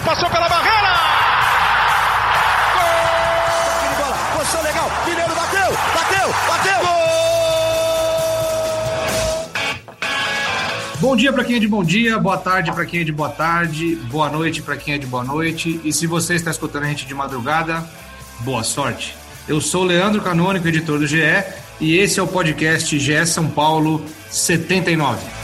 bola passou pela barreira! Gol! bola, posição legal, Mineiro bateu, bateu, bateu! Gol! Bom dia para quem é de bom dia, boa tarde para quem é de boa tarde, boa noite para quem é de boa noite. E se você está escutando a gente de madrugada, boa sorte. Eu sou Leandro Canônico, editor do GE, e esse é o podcast GE São Paulo 79.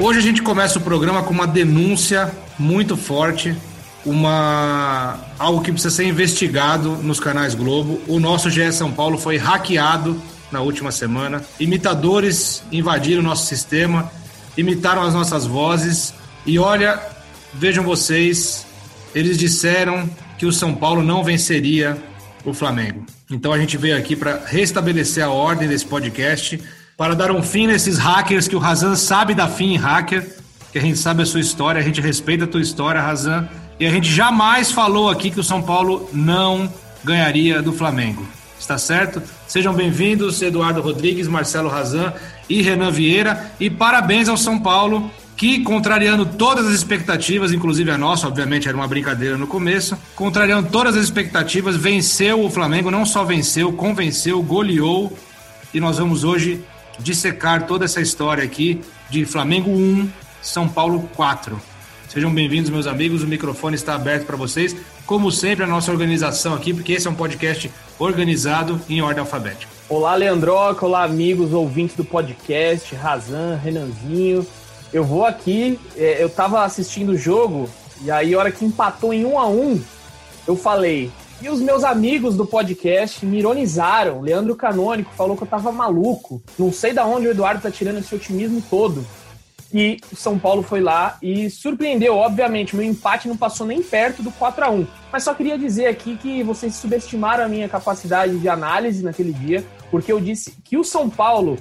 Hoje a gente começa o programa com uma denúncia muito forte, uma algo que precisa ser investigado nos canais Globo. O nosso GE São Paulo foi hackeado na última semana. Imitadores invadiram o nosso sistema, imitaram as nossas vozes e olha, vejam vocês, eles disseram que o São Paulo não venceria o Flamengo. Então a gente veio aqui para restabelecer a ordem desse podcast, para dar um fim nesses hackers que o Razan sabe da fim hacker, que a gente sabe a sua história, a gente respeita a tua história, Razan, e a gente jamais falou aqui que o São Paulo não ganharia do Flamengo. Está certo? Sejam bem-vindos, Eduardo Rodrigues, Marcelo Razan e Renan Vieira, e parabéns ao São Paulo que, contrariando todas as expectativas, inclusive a nossa, obviamente era uma brincadeira no começo, contrariando todas as expectativas, venceu o Flamengo, não só venceu, convenceu, goleou, e nós vamos hoje dissecar toda essa história aqui de Flamengo 1, São Paulo 4. Sejam bem-vindos, meus amigos, o microfone está aberto para vocês, como sempre, a nossa organização aqui, porque esse é um podcast organizado em ordem alfabética. Olá, Leandroca, olá, amigos, ouvintes do podcast, Razan, Renanzinho, eu vou aqui, é, eu tava assistindo o jogo, e aí a hora que empatou em um a um, eu falei. E os meus amigos do podcast me ironizaram. Leandro Canônico falou que eu tava maluco. Não sei da onde o Eduardo tá tirando esse otimismo todo. E o São Paulo foi lá e surpreendeu, obviamente. Meu empate não passou nem perto do 4 a 1 Mas só queria dizer aqui que vocês subestimaram a minha capacidade de análise naquele dia, porque eu disse que o São Paulo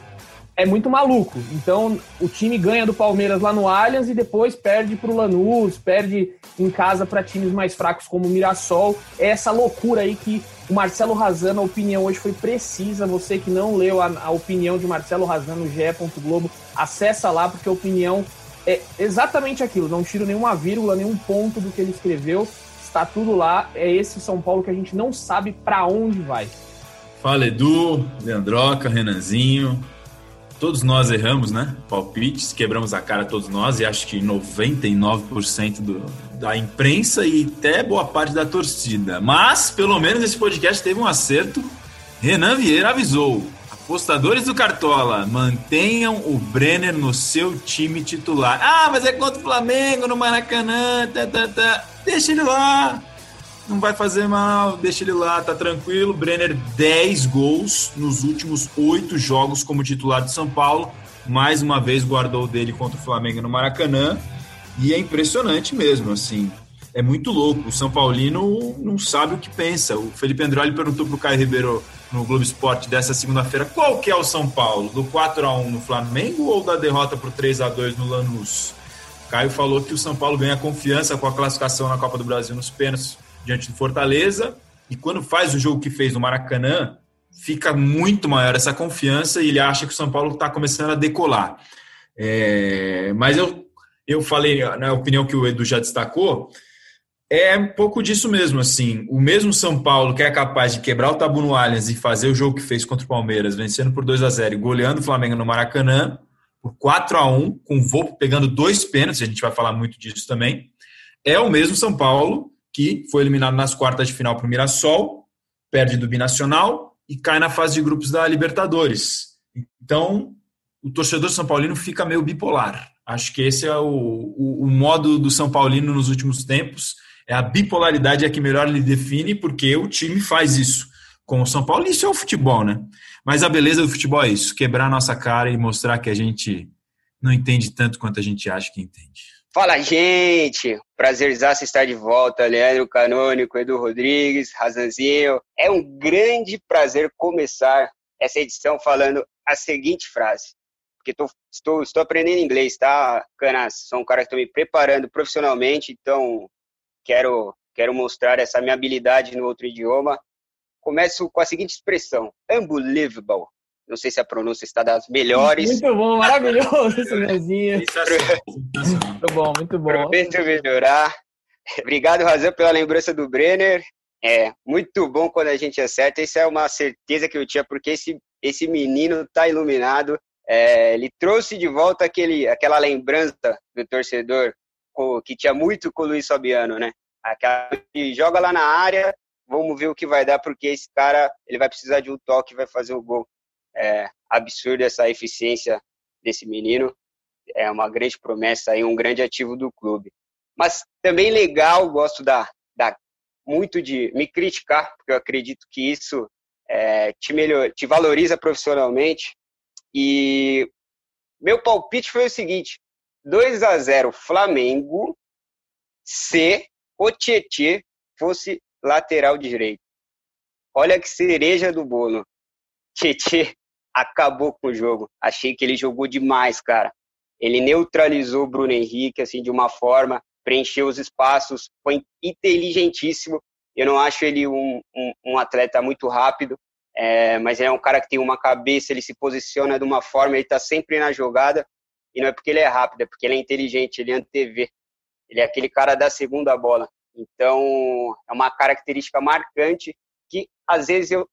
é muito maluco. Então, o time ganha do Palmeiras lá no Allianz e depois perde para o Lanús, perde em casa para times mais fracos como o Mirassol. É essa loucura aí que o Marcelo Razano, a opinião hoje foi precisa. Você que não leu a, a opinião de Marcelo Razano no GE. Globo, acessa lá porque a opinião é exatamente aquilo. Não tiro nenhuma vírgula, nenhum ponto do que ele escreveu. Está tudo lá. É esse São Paulo que a gente não sabe para onde vai. Fala Edu, Leandroca, Renanzinho, todos nós erramos, né? Palpites, quebramos a cara todos nós e acho que 99% do, da imprensa e até boa parte da torcida. Mas, pelo menos esse podcast teve um acerto. Renan Vieira avisou: apostadores do Cartola, mantenham o Brenner no seu time titular. Ah, mas é contra o Flamengo no Maracanã, tá, tá, tá. Deixa ele lá não vai fazer mal, deixa ele lá, tá tranquilo. Brenner, 10 gols nos últimos oito jogos como titular de São Paulo. Mais uma vez guardou dele contra o Flamengo no Maracanã. E é impressionante mesmo, assim. É muito louco. O São Paulino não sabe o que pensa. O Felipe Androli perguntou pro Caio Ribeiro no Globo Esporte dessa segunda-feira qual que é o São Paulo? Do 4 a 1 no Flamengo ou da derrota por 3 a 2 no Lanús? Caio falou que o São Paulo ganha confiança com a classificação na Copa do Brasil nos pênaltis diante do Fortaleza. E quando faz o jogo que fez no Maracanã, fica muito maior essa confiança e ele acha que o São Paulo está começando a decolar. É, mas eu, eu falei, na opinião que o Edu já destacou, é um pouco disso mesmo, assim. O mesmo São Paulo que é capaz de quebrar o tabu no Allianz e fazer o jogo que fez contra o Palmeiras, vencendo por 2 a 0 e goleando o Flamengo no Maracanã, por 4 a 1 com o Volpe pegando dois pênaltis, a gente vai falar muito disso também, é o mesmo São Paulo que foi eliminado nas quartas de final para o Mirassol, perde do Binacional e cai na fase de grupos da Libertadores. Então, o torcedor São Paulino fica meio bipolar. Acho que esse é o, o, o modo do São Paulino nos últimos tempos. É a bipolaridade é que melhor lhe define, porque o time faz isso com o São Paulo. Isso é o futebol, né? Mas a beleza do futebol é isso: quebrar a nossa cara e mostrar que a gente não entende tanto quanto a gente acha que entende. Fala, gente! Prazerzaço estar de volta, Leandro Canônico, Edu Rodrigues, Razanzinho. É um grande prazer começar essa edição falando a seguinte frase. Porque tô, estou, estou aprendendo inglês, tá, Canas? Sou um cara que estou me preparando profissionalmente, então quero, quero mostrar essa minha habilidade no outro idioma. Começo com a seguinte expressão, unbelievable. Não sei se a pronúncia está das melhores. Muito bom, maravilhoso esse Nezinho. muito bom, muito bom. Prometo melhorar. Obrigado, Razão, pela lembrança do Brenner. É muito bom quando a gente acerta. Isso é uma certeza que eu tinha, porque esse, esse menino tá iluminado. É, ele trouxe de volta aquele, aquela lembrança do torcedor que tinha muito com o Luiz Fabiano, né? Aquela que joga lá na área, vamos ver o que vai dar, porque esse cara ele vai precisar de um toque, vai fazer o gol. É absurdo essa eficiência desse menino. É uma grande promessa e um grande ativo do clube. Mas também legal, gosto da, da muito de me criticar, porque eu acredito que isso é, te, melhor, te valoriza profissionalmente. E meu palpite foi o seguinte: 2 a 0 Flamengo se o Tietê fosse lateral direito. Olha que cereja do bolo. Tietê acabou com o jogo. Achei que ele jogou demais, cara. Ele neutralizou o Bruno Henrique assim de uma forma preencheu os espaços, foi inteligentíssimo. Eu não acho ele um, um, um atleta muito rápido, é, mas é um cara que tem uma cabeça, ele se posiciona de uma forma, ele está sempre na jogada, e não é porque ele é rápido, é porque ele é inteligente, ele antevê. Ele é aquele cara da segunda bola. Então, é uma característica marcante que, às vezes, eu,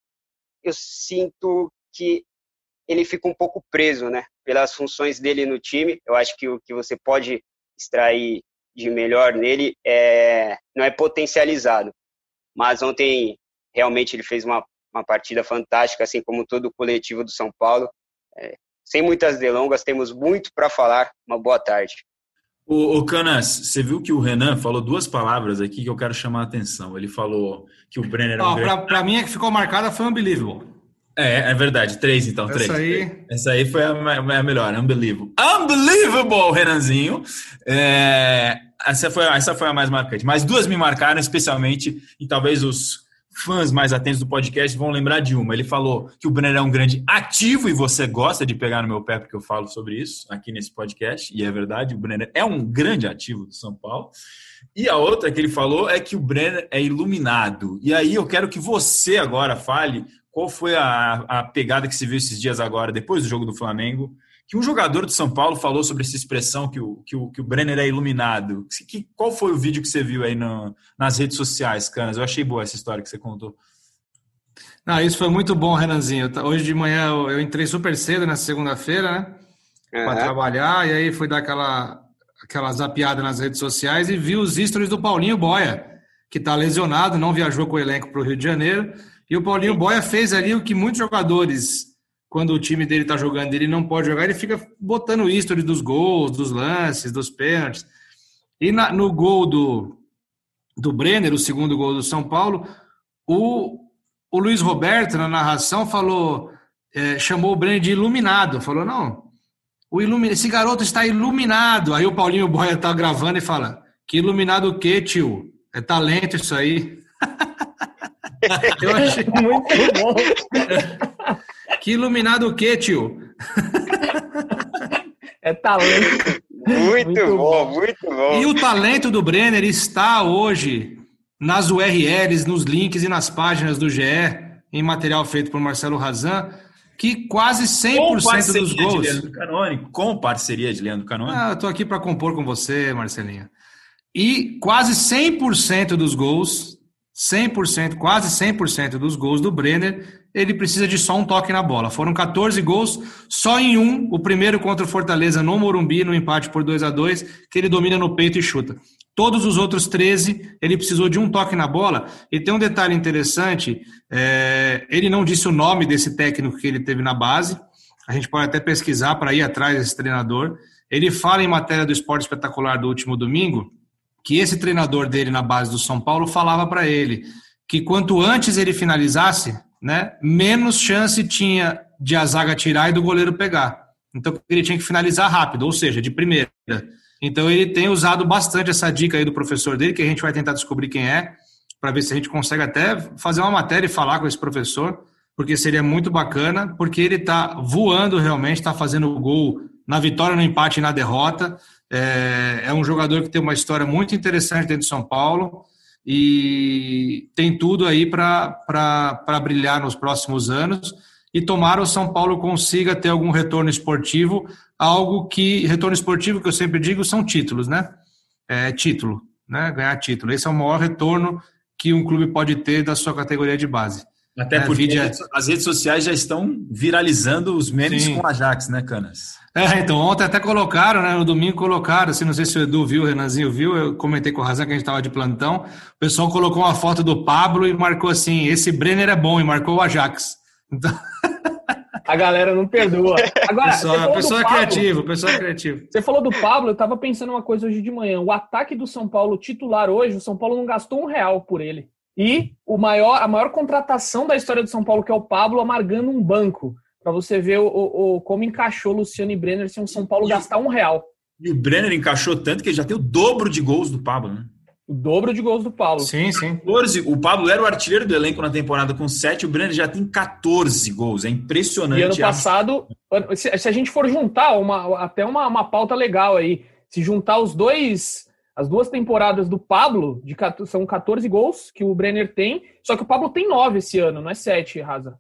eu sinto que ele fica um pouco preso, né? Pelas funções dele no time. Eu acho que o que você pode extrair de melhor nele é, não é potencializado. Mas ontem realmente ele fez uma, uma partida fantástica, assim como todo o coletivo do São Paulo. É, sem muitas delongas, temos muito para falar. Uma boa tarde. O, o, Canas, você viu que o Renan falou duas palavras aqui que eu quero chamar a atenção. Ele falou que o Brenner. É um Para mim, a que ficou marcada foi unbelievable. É, é verdade. Três, então. Essa três. Aí... Essa aí foi a, a melhor. Unbelievable. Unbelievable, Renanzinho. É, essa, foi, essa foi a mais marcante. Mas duas me marcaram, especialmente, e talvez os fãs mais atentos do podcast vão lembrar de uma. Ele falou que o Brenner é um grande ativo e você gosta de pegar no meu pé porque eu falo sobre isso aqui nesse podcast. E é verdade, o Brenner é um grande ativo do São Paulo. E a outra que ele falou é que o Brenner é iluminado. E aí eu quero que você agora fale qual foi a, a pegada que se viu esses dias agora, depois do jogo do Flamengo, que um jogador de São Paulo falou sobre essa expressão que o, que o, que o Brenner é iluminado. Que, qual foi o vídeo que você viu aí no, nas redes sociais, Canas? Eu achei boa essa história que você contou. Não, isso foi muito bom, Renanzinho. Hoje de manhã eu, eu entrei super cedo na segunda-feira, né? Uhum. Para trabalhar, e aí fui dar aquela, aquela zapiada nas redes sociais e vi os stories do Paulinho Boia, que está lesionado, não viajou com o elenco para o Rio de Janeiro. E o Paulinho Boia fez ali o que muitos jogadores, quando o time dele está jogando, ele não pode jogar, ele fica botando o history dos gols, dos lances, dos pênaltis. E na, no gol do, do Brenner, o segundo gol do São Paulo, o, o Luiz Roberto, na narração, falou, é, chamou o Brenner de iluminado. Falou, não, o ilumi esse garoto está iluminado. Aí o Paulinho Boia está gravando e fala, que iluminado o quê, tio? É talento isso aí. Eu achei muito bom. Que iluminado o quê, tio? É talento. Muito, muito bom, bom, muito bom. E o talento do Brenner está hoje nas URLs, nos links e nas páginas do GE, em material feito por Marcelo Razan, que quase 100% dos gols. De Leandro Canônico, com parceria de Leandro Canônico. Ah, eu tô aqui para compor com você, Marcelinha. E quase 100% dos gols 100%, quase 100% dos gols do Brenner, ele precisa de só um toque na bola. Foram 14 gols, só em um, o primeiro contra o Fortaleza no Morumbi, no empate por 2 a 2 que ele domina no peito e chuta. Todos os outros 13, ele precisou de um toque na bola. E tem um detalhe interessante: é, ele não disse o nome desse técnico que ele teve na base. A gente pode até pesquisar para ir atrás desse treinador. Ele fala em matéria do esporte espetacular do último domingo que esse treinador dele na base do São Paulo falava para ele que quanto antes ele finalizasse, né, menos chance tinha de a zaga tirar e do goleiro pegar. Então ele tinha que finalizar rápido, ou seja, de primeira. Então ele tem usado bastante essa dica aí do professor dele, que a gente vai tentar descobrir quem é, para ver se a gente consegue até fazer uma matéria e falar com esse professor, porque seria muito bacana, porque ele está voando realmente, está fazendo gol na vitória, no empate e na derrota. É, é um jogador que tem uma história muito interessante dentro de São Paulo e tem tudo aí para brilhar nos próximos anos. e tomara o São Paulo consiga ter algum retorno esportivo, algo que retorno esportivo que eu sempre digo são títulos, né? É título, né? Ganhar título. Esse é o maior retorno que um clube pode ter da sua categoria de base. Até é, porque vídeo... as redes sociais já estão viralizando os memes Sim. com Ajax, né, Canas? É, então ontem até colocaram, né? No domingo colocaram, assim, não sei se o Edu viu, o Renanzinho viu, eu comentei com o Razan que a gente estava de plantão. O pessoal colocou uma foto do Pablo e marcou assim: esse Brenner é bom, e marcou o Ajax. Então... A galera não perdoa. Agora, pessoal, pessoal é criativo, pessoal é criativo. Você falou do Pablo, eu tava pensando uma coisa hoje de manhã. O ataque do São Paulo titular hoje, o São Paulo não gastou um real por ele. E o maior, a maior contratação da história do São Paulo, que é o Pablo, amargando um banco. Para você ver o, o, como encaixou Luciano e Brenner sem o São Paulo gastar um real. E o Brenner encaixou tanto que ele já tem o dobro de gols do Pablo, né? O dobro de gols do Paulo. Sim, sim. 14, o Pablo era o artilheiro do elenco na temporada com 7, o Brenner já tem 14 gols. É impressionante. E ano passado, se, se a gente for juntar, uma, até uma, uma pauta legal aí, se juntar os dois, as duas temporadas do Pablo, de, são 14 gols que o Brenner tem, só que o Pablo tem 9 esse ano, não é 7, Raza.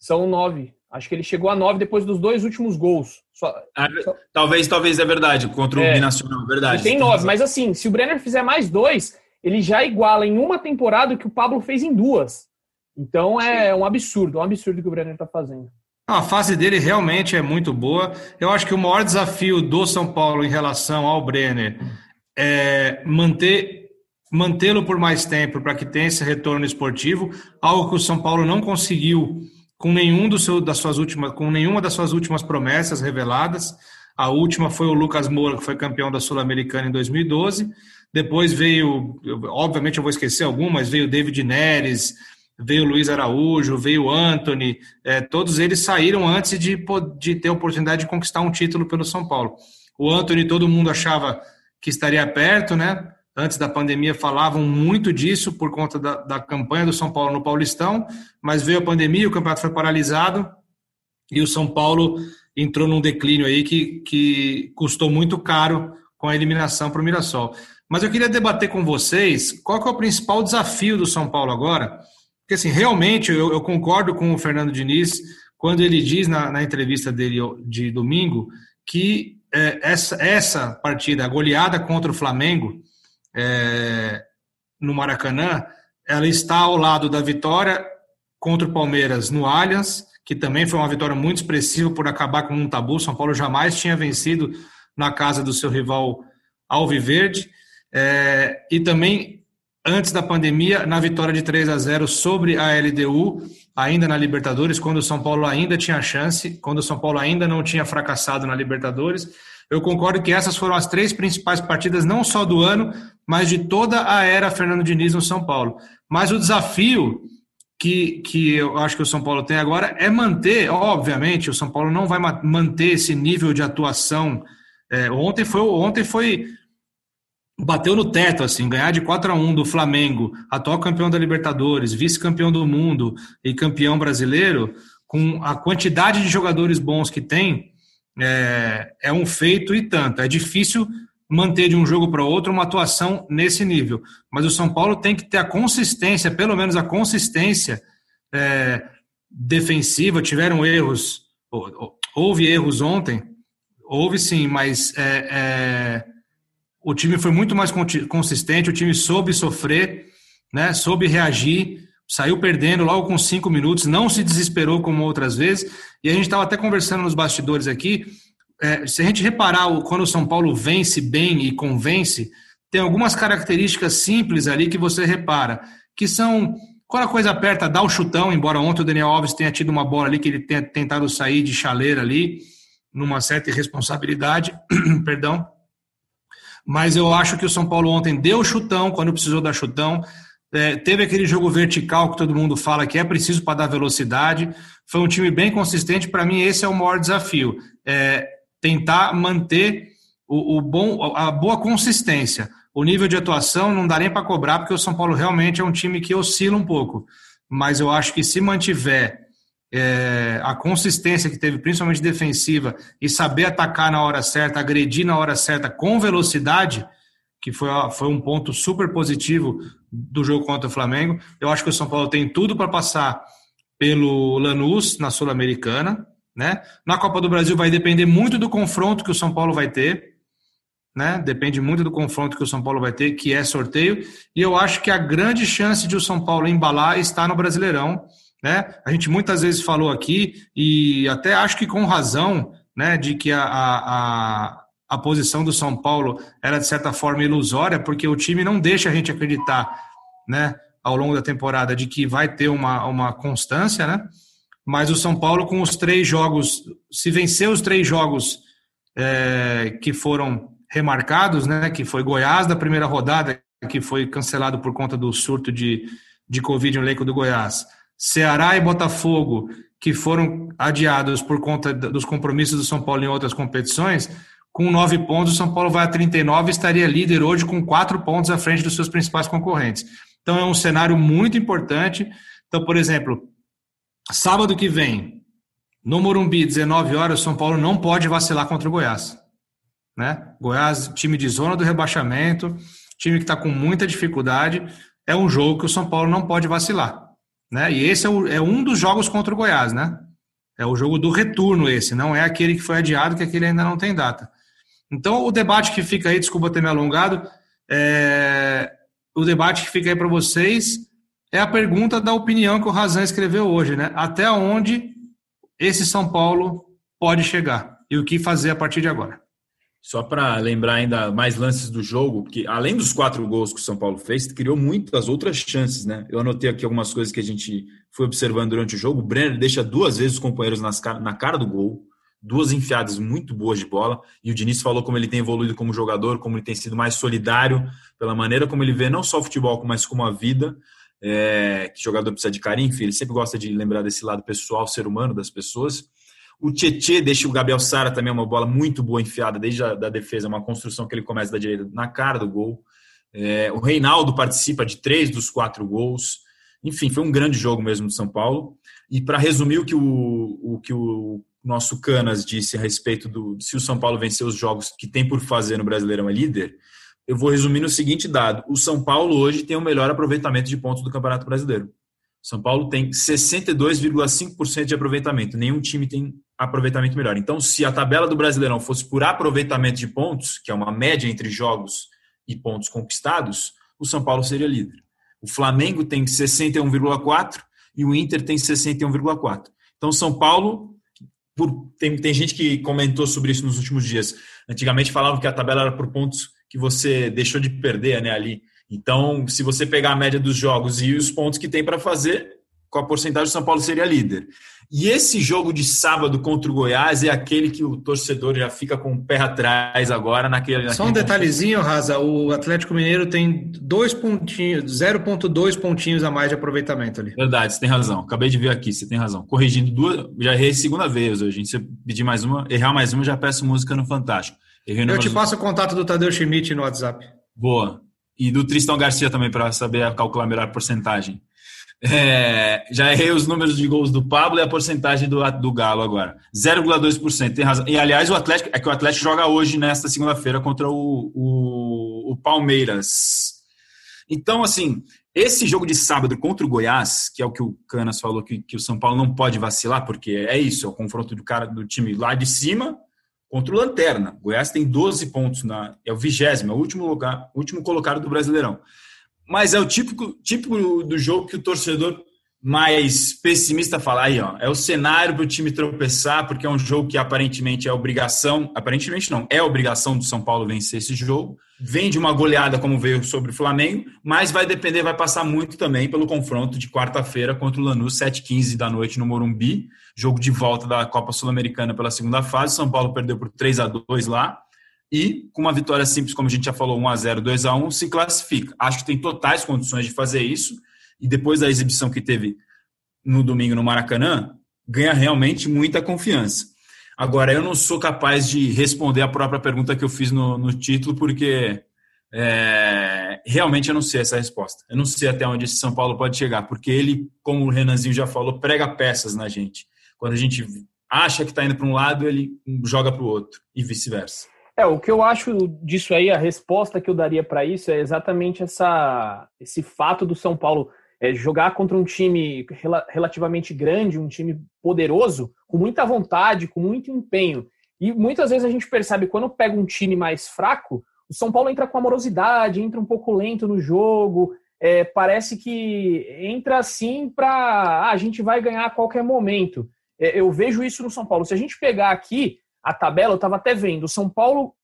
São 9. Acho que ele chegou a 9 depois dos dois últimos gols. Só, ah, só... Talvez, talvez é verdade, contra o é, Binacional, verdade. Ele tem 9, mas assim, se o Brenner fizer mais dois, ele já iguala em uma temporada o que o Pablo fez em duas. Então é Sim. um absurdo, um absurdo que o Brenner está fazendo. A fase dele realmente é muito boa. Eu acho que o maior desafio do São Paulo em relação ao Brenner é manter mantê-lo por mais tempo para que tenha esse retorno esportivo, algo que o São Paulo não conseguiu com nenhum do seu, das suas últimas, com nenhuma das suas últimas promessas reveladas. A última foi o Lucas Moura, que foi campeão da Sul-Americana em 2012. Depois veio, obviamente eu vou esquecer algum, mas veio David Neres, veio Luiz Araújo, veio Anthony. É, todos eles saíram antes de, de ter a oportunidade de conquistar um título pelo São Paulo. O Anthony, todo mundo achava que estaria perto, né? Antes da pandemia falavam muito disso por conta da, da, campanha do São Paulo no Paulistão, mas veio a pandemia, o campeonato foi paralisado e o São Paulo entrou num declínio aí que, que custou muito caro com a eliminação para o Mirassol. Mas eu queria debater com vocês qual é o principal desafio do São Paulo agora, porque assim, realmente eu, eu concordo com o Fernando Diniz quando ele diz na, na entrevista dele de domingo que é, essa, essa partida, a goleada contra o Flamengo, é, no Maracanã, ela está ao lado da vitória contra o Palmeiras no Allianz, que também foi uma vitória muito expressiva por acabar com um tabu. São Paulo jamais tinha vencido na casa do seu rival Alviverde. É, e também, antes da pandemia, na vitória de 3 a 0 sobre a LDU, ainda na Libertadores, quando o São Paulo ainda tinha chance, quando o São Paulo ainda não tinha fracassado na Libertadores. Eu concordo que essas foram as três principais partidas, não só do ano, mas de toda a era Fernando Diniz no São Paulo. Mas o desafio que, que eu acho que o São Paulo tem agora é manter, obviamente, o São Paulo não vai manter esse nível de atuação. É, ontem foi ontem foi bateu no teto assim, ganhar de 4 a 1 do Flamengo, atual campeão da Libertadores, vice-campeão do mundo e campeão brasileiro, com a quantidade de jogadores bons que tem, é, é um feito e tanto. É difícil manter de um jogo para outro uma atuação nesse nível. Mas o São Paulo tem que ter a consistência, pelo menos a consistência é, defensiva. Tiveram erros, houve erros ontem, houve sim, mas é, é, o time foi muito mais consistente, o time soube sofrer, né, soube reagir saiu perdendo logo com cinco minutos, não se desesperou como outras vezes. E a gente estava até conversando nos bastidores aqui. É, se a gente reparar quando o São Paulo vence bem e convence, tem algumas características simples ali que você repara, que são quando a coisa aperta, dá o chutão, embora ontem o Daniel Alves tenha tido uma bola ali que ele tenha tentado sair de chaleira ali, numa certa irresponsabilidade, perdão. Mas eu acho que o São Paulo ontem deu chutão quando precisou dar chutão, é, teve aquele jogo vertical que todo mundo fala que é preciso para dar velocidade. Foi um time bem consistente. Para mim, esse é o maior desafio: é tentar manter o, o, bom, a boa consistência. O nível de atuação não dá nem para cobrar, porque o São Paulo realmente é um time que oscila um pouco. Mas eu acho que se mantiver é, a consistência que teve, principalmente defensiva, e saber atacar na hora certa, agredir na hora certa com velocidade, que foi, foi um ponto super positivo do jogo contra o Flamengo. Eu acho que o São Paulo tem tudo para passar pelo Lanús na Sul-Americana, né? Na Copa do Brasil vai depender muito do confronto que o São Paulo vai ter, né? Depende muito do confronto que o São Paulo vai ter, que é sorteio. E eu acho que a grande chance de o São Paulo embalar está no Brasileirão, né? A gente muitas vezes falou aqui e até acho que com razão, né? De que a, a, a posição do São Paulo era de certa forma ilusória, porque o time não deixa a gente acreditar, né? Ao longo da temporada de que vai ter uma, uma constância, né? mas o São Paulo, com os três jogos, se vencer os três jogos é, que foram remarcados, né, que foi Goiás da primeira rodada, que foi cancelado por conta do surto de, de Covid no elenco do Goiás, Ceará e Botafogo, que foram adiados por conta dos compromissos do São Paulo em outras competições, com nove pontos, o São Paulo vai a 39 e estaria líder hoje com quatro pontos à frente dos seus principais concorrentes. Então é um cenário muito importante. Então, por exemplo, Sábado que vem, no Morumbi, 19 horas, o São Paulo não pode vacilar contra o Goiás. Né? Goiás, time de zona do rebaixamento, time que está com muita dificuldade. É um jogo que o São Paulo não pode vacilar. Né? E esse é, o, é um dos jogos contra o Goiás, né? É o jogo do retorno esse, não é aquele que foi adiado, que aquele ainda não tem data. Então, o debate que fica aí, desculpa ter me alongado, é... o debate que fica aí para vocês é a pergunta da opinião que o Razan escreveu hoje, né? Até onde esse São Paulo pode chegar e o que fazer a partir de agora. Só para lembrar ainda mais lances do jogo, porque além dos quatro gols que o São Paulo fez, criou muitas outras chances, né? Eu anotei aqui algumas coisas que a gente foi observando durante o jogo. O Brenner deixa duas vezes os companheiros nas, na cara do gol, duas enfiadas muito boas de bola. E o Diniz falou como ele tem evoluído como jogador, como ele tem sido mais solidário, pela maneira como ele vê não só o futebol, mas como a vida é, que jogador precisa de carinho, enfim, ele sempre gosta de lembrar desse lado pessoal, ser humano das pessoas. O Tietê deixa o Gabriel Sara também uma bola muito boa enfiada desde a da defesa, uma construção que ele começa da direita na cara do gol. É, o Reinaldo participa de três dos quatro gols. Enfim, foi um grande jogo mesmo do São Paulo. E para resumir o que o, o que o nosso Canas disse a respeito do se o São Paulo vencer os jogos que tem por fazer no Brasileirão é líder, eu vou resumir no seguinte dado: o São Paulo hoje tem o melhor aproveitamento de pontos do Campeonato Brasileiro. São Paulo tem 62,5% de aproveitamento. Nenhum time tem aproveitamento melhor. Então, se a tabela do Brasileirão fosse por aproveitamento de pontos, que é uma média entre jogos e pontos conquistados, o São Paulo seria líder. O Flamengo tem 61,4 e o Inter tem 61,4. Então, São Paulo, por, tem, tem gente que comentou sobre isso nos últimos dias. Antigamente falavam que a tabela era por pontos que você deixou de perder né, ali. Então, se você pegar a média dos jogos e os pontos que tem para fazer, com a porcentagem, o São Paulo seria líder. E esse jogo de sábado contra o Goiás é aquele que o torcedor já fica com o pé atrás agora naquele. Só um detalhezinho, Raza. O Atlético Mineiro tem dois pontinhos, 0,2 pontinhos a mais de aproveitamento ali. Verdade, você tem razão. Acabei de ver aqui, você tem razão. Corrigindo duas, já errei segunda vez hoje. Se pedir mais uma, errar mais uma, já peço música no Fantástico. Eu te passo o contato do Tadeu Schmidt no WhatsApp. Boa. E do Tristão Garcia também, para saber calcular melhor a porcentagem. É, já errei os números de gols do Pablo e a porcentagem do, do Galo agora. 0,2%. Tem razão. E, aliás, o Atlético é que o Atlético joga hoje, nesta segunda-feira, contra o, o, o, Palmeiras. Então, assim, esse jogo de sábado contra o Goiás, que é o que o Canas falou, que, que o São Paulo não pode vacilar, porque é isso, é o confronto do cara do time lá de cima contra o Lanterna. Goiás tem 12 pontos, na, é o vigésimo, é o último, lugar, último colocado do Brasileirão. Mas é o típico, típico do jogo que o torcedor mais pessimista fala aí, ó, é o cenário para o time tropeçar, porque é um jogo que aparentemente é obrigação, aparentemente não, é obrigação do São Paulo vencer esse jogo. Vem de uma goleada como veio sobre o Flamengo, mas vai depender, vai passar muito também pelo confronto de quarta-feira contra o Lanús, 7h15 da noite no Morumbi, jogo de volta da Copa Sul-Americana pela segunda fase. São Paulo perdeu por 3 a 2 lá. E com uma vitória simples, como a gente já falou, 1 a 0 2 a 1 se classifica. Acho que tem totais condições de fazer isso e depois da exibição que teve no domingo no Maracanã, ganha realmente muita confiança. Agora, eu não sou capaz de responder a própria pergunta que eu fiz no, no título, porque é, realmente eu não sei essa resposta. Eu não sei até onde esse São Paulo pode chegar, porque ele, como o Renanzinho já falou, prega peças na gente. Quando a gente acha que está indo para um lado, ele joga para o outro, e vice-versa. É, o que eu acho disso aí, a resposta que eu daria para isso é exatamente essa, esse fato do São Paulo É, jogar contra um time rel relativamente grande, um time poderoso, com muita vontade, com muito empenho. E muitas vezes a gente percebe quando pega um time mais fraco, o São Paulo entra com amorosidade, entra um pouco lento no jogo, é, parece que entra assim para ah, a gente vai ganhar a qualquer momento. É, eu vejo isso no São Paulo. Se a gente pegar aqui a tabela, eu estava até vendo, o São Paulo,